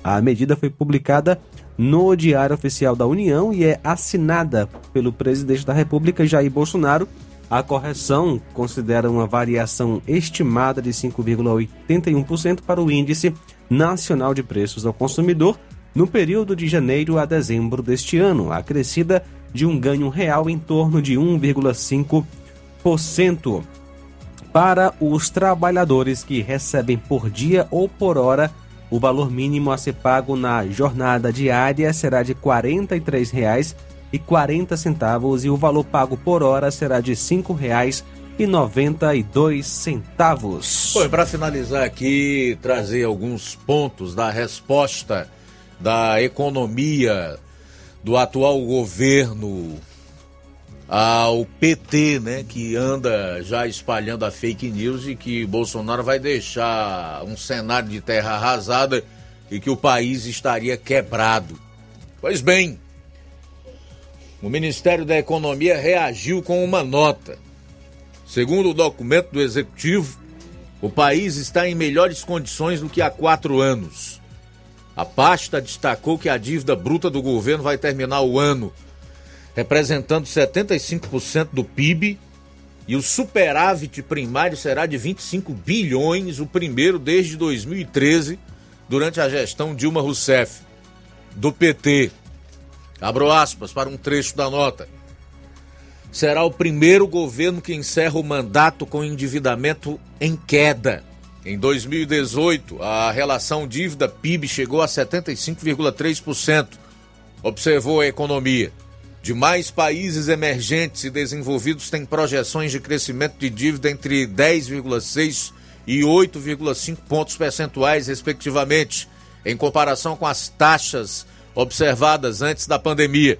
A medida foi publicada no Diário Oficial da União e é assinada pelo presidente da República, Jair Bolsonaro. A correção considera uma variação estimada de 5,81% para o índice nacional de preços ao consumidor no período de janeiro a dezembro deste ano, acrescida de um ganho real em torno de 1,5%. Para os trabalhadores que recebem por dia ou por hora, o valor mínimo a ser pago na jornada diária será de R$ 43,40 e o valor pago por hora será de R$ 5,00 e 92 centavos. Bom, para finalizar aqui, trazer alguns pontos da resposta da economia do atual governo ao PT, né, que anda já espalhando a fake news e que Bolsonaro vai deixar um cenário de terra arrasada e que o país estaria quebrado. Pois bem, o Ministério da Economia reagiu com uma nota Segundo o documento do executivo, o país está em melhores condições do que há quatro anos. A pasta destacou que a dívida bruta do governo vai terminar o ano representando 75% do PIB e o superávit primário será de 25 bilhões, o primeiro desde 2013, durante a gestão Dilma Rousseff, do PT. Abro aspas para um trecho da nota será o primeiro governo que encerra o mandato com endividamento em queda. Em 2018, a relação dívida-PIB chegou a 75,3%, observou a economia. Demais países emergentes e desenvolvidos têm projeções de crescimento de dívida entre 10,6 e 8,5 pontos percentuais, respectivamente, em comparação com as taxas observadas antes da pandemia.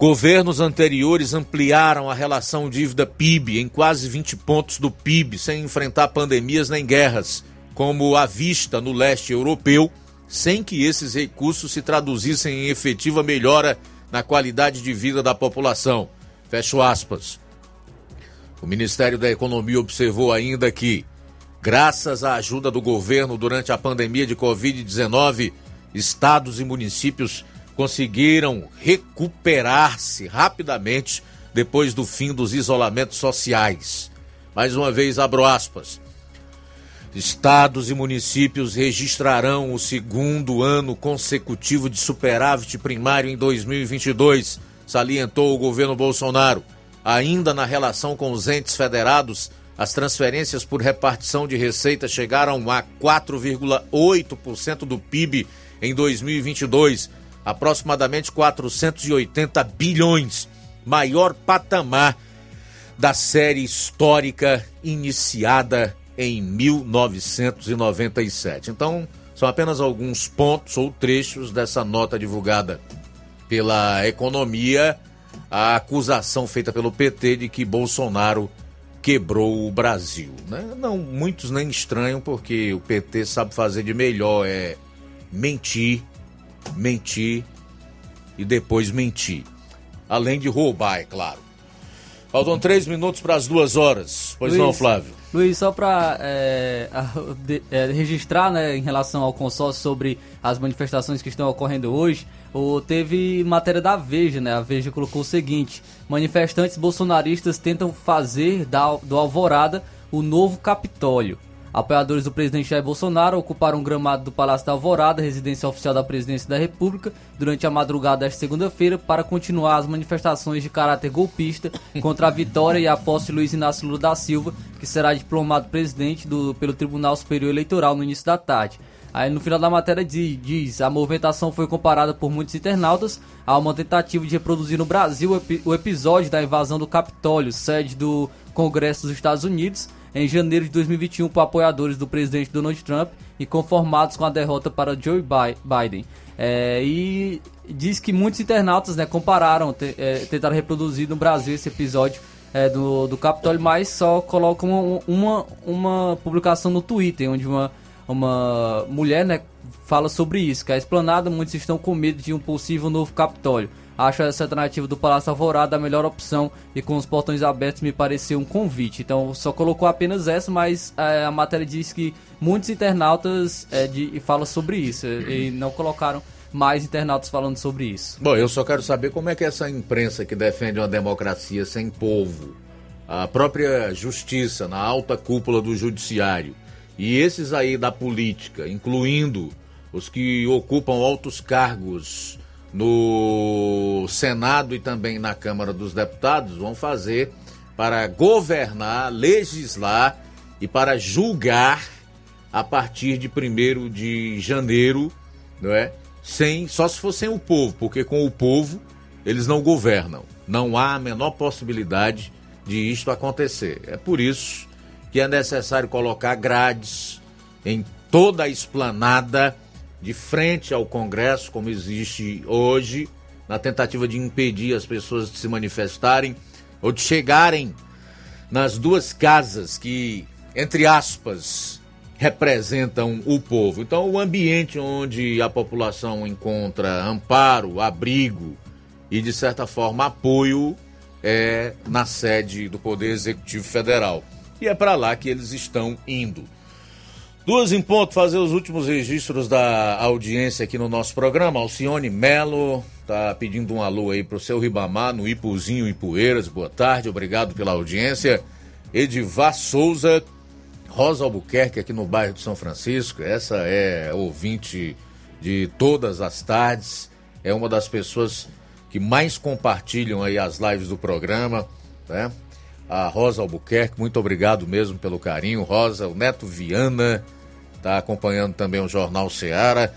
Governos anteriores ampliaram a relação dívida-PIB em quase 20 pontos do PIB, sem enfrentar pandemias nem guerras, como à vista no leste europeu, sem que esses recursos se traduzissem em efetiva melhora na qualidade de vida da população. Fecho aspas. O Ministério da Economia observou ainda que, graças à ajuda do governo durante a pandemia de Covid-19, estados e municípios conseguiram recuperar-se rapidamente depois do fim dos isolamentos sociais. Mais uma vez, abro aspas. Estados e municípios registrarão o segundo ano consecutivo de superávit primário em 2022, salientou o governo Bolsonaro. Ainda na relação com os entes federados, as transferências por repartição de receita chegaram a 4,8% do PIB em 2022, aproximadamente 480 bilhões, maior patamar da série histórica iniciada em 1997. Então, são apenas alguns pontos ou trechos dessa nota divulgada pela Economia, a acusação feita pelo PT de que Bolsonaro quebrou o Brasil. Né? Não, muitos nem estranham, porque o PT sabe fazer de melhor, é mentir, mentir e depois mentir. Além de roubar, é claro. Faltam três minutos para as duas horas. Pois Luiz, não, Flávio? Luiz, só para é, é, registrar né, em relação ao consórcio sobre as manifestações que estão ocorrendo hoje, o, teve matéria da Veja, né? A Veja colocou o seguinte: manifestantes bolsonaristas tentam fazer da, do Alvorada o novo Capitólio. Apoiadores do presidente Jair Bolsonaro ocuparam o gramado do Palácio da Alvorada, residência oficial da presidência da República, durante a madrugada desta segunda-feira para continuar as manifestações de caráter golpista contra a vitória e a posse de Luiz Inácio Lula da Silva, que será diplomado presidente do, pelo Tribunal Superior Eleitoral no início da tarde. Aí no final da matéria diz: a movimentação foi comparada por muitos internautas a uma tentativa de reproduzir no Brasil o episódio da invasão do Capitólio, sede do Congresso dos Estados Unidos, em janeiro de 2021 por apoiadores do presidente Donald Trump e conformados com a derrota para Joe Biden. É, e diz que muitos internautas né, compararam, te, é, tentaram reproduzir no Brasil esse episódio é, do, do Capitólio, mas só colocam uma, uma, publicação no Twitter, onde uma, uma mulher né, fala sobre isso, que a esplanada muitos estão com medo de um possível novo Capitólio. Acho essa alternativa do Palácio Alvorada a melhor opção e com os portões abertos me pareceu um convite. Então só colocou apenas essa, mas é, a matéria diz que muitos internautas é, de, falam sobre isso e não colocaram mais internautas falando sobre isso. Bom, eu só quero saber como é que essa imprensa que defende uma democracia sem povo, a própria justiça na alta cúpula do judiciário e esses aí da política, incluindo os que ocupam altos cargos no Senado e também na Câmara dos Deputados vão fazer para governar, legislar e para julgar a partir de 1 de janeiro, não é? Sem, só se for sem o povo, porque com o povo eles não governam. Não há a menor possibilidade de isto acontecer. É por isso que é necessário colocar grades em toda a esplanada de frente ao Congresso, como existe hoje, na tentativa de impedir as pessoas de se manifestarem ou de chegarem nas duas casas que, entre aspas, representam o povo. Então, o ambiente onde a população encontra amparo, abrigo e, de certa forma, apoio é na sede do Poder Executivo Federal. E é para lá que eles estão indo. Duas em ponto, fazer os últimos registros da audiência aqui no nosso programa. Alcione Melo tá pedindo um alô aí pro seu Ribamar, no Ipuzinho Ipueiras. Boa tarde, obrigado pela audiência. Edivar Souza, Rosa Albuquerque aqui no bairro de São Francisco. Essa é ouvinte de todas as tardes. É uma das pessoas que mais compartilham aí as lives do programa, né? A Rosa Albuquerque, muito obrigado mesmo pelo carinho. Rosa, o Neto Viana, Está acompanhando também o Jornal Seara.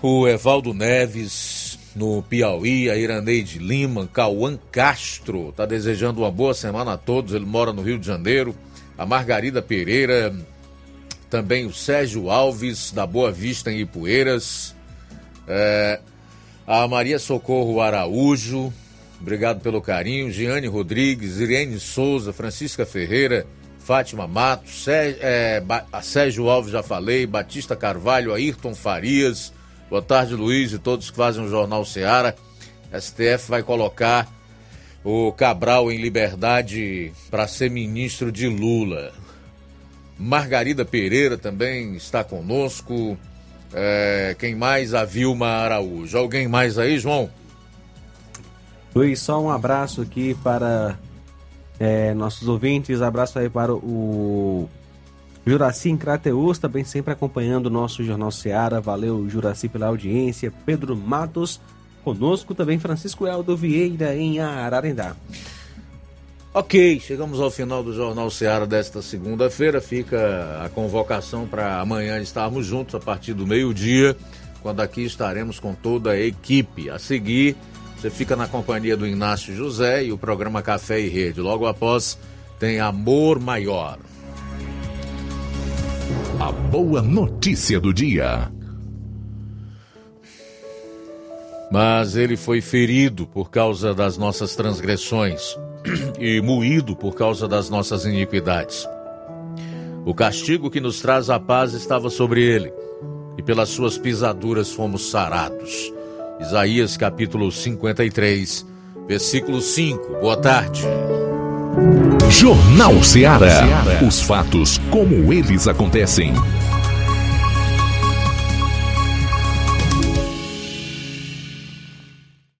O Evaldo Neves no Piauí, a Iraneide Lima, Cauã Castro, está desejando uma boa semana a todos. Ele mora no Rio de Janeiro. A Margarida Pereira, também o Sérgio Alves, da Boa Vista em Ipueiras. É, a Maria Socorro Araújo, obrigado pelo carinho. Giane Rodrigues, Irene Souza, Francisca Ferreira, Fátima Matos, Sérgio, é, Sérgio Alves já falei, Batista Carvalho, Ayrton Farias, boa tarde Luiz e todos que fazem o Jornal Seara. STF vai colocar o Cabral em liberdade para ser ministro de Lula. Margarida Pereira também está conosco. É, quem mais? A Vilma Araújo. Alguém mais aí, João? Luiz, só um abraço aqui para é, nossos ouvintes. Abraço aí para o Juraci Crateus, também sempre acompanhando o nosso Jornal Seara. Valeu, Juraci, pela audiência. Pedro Matos, conosco também Francisco Eldo Vieira em Ararendá. Ok, chegamos ao final do Jornal Seara desta segunda-feira. Fica a convocação para amanhã estarmos juntos a partir do meio-dia, quando aqui estaremos com toda a equipe. A seguir, você fica na companhia do Inácio José e o programa Café e Rede. Logo após, tem Amor Maior. A boa notícia do dia. Mas ele foi ferido por causa das nossas transgressões e moído por causa das nossas iniquidades. O castigo que nos traz a paz estava sobre ele, e pelas suas pisaduras fomos sarados. Isaías capítulo 53, versículo 5. Boa tarde. Jornal Ceará. Os fatos como eles acontecem.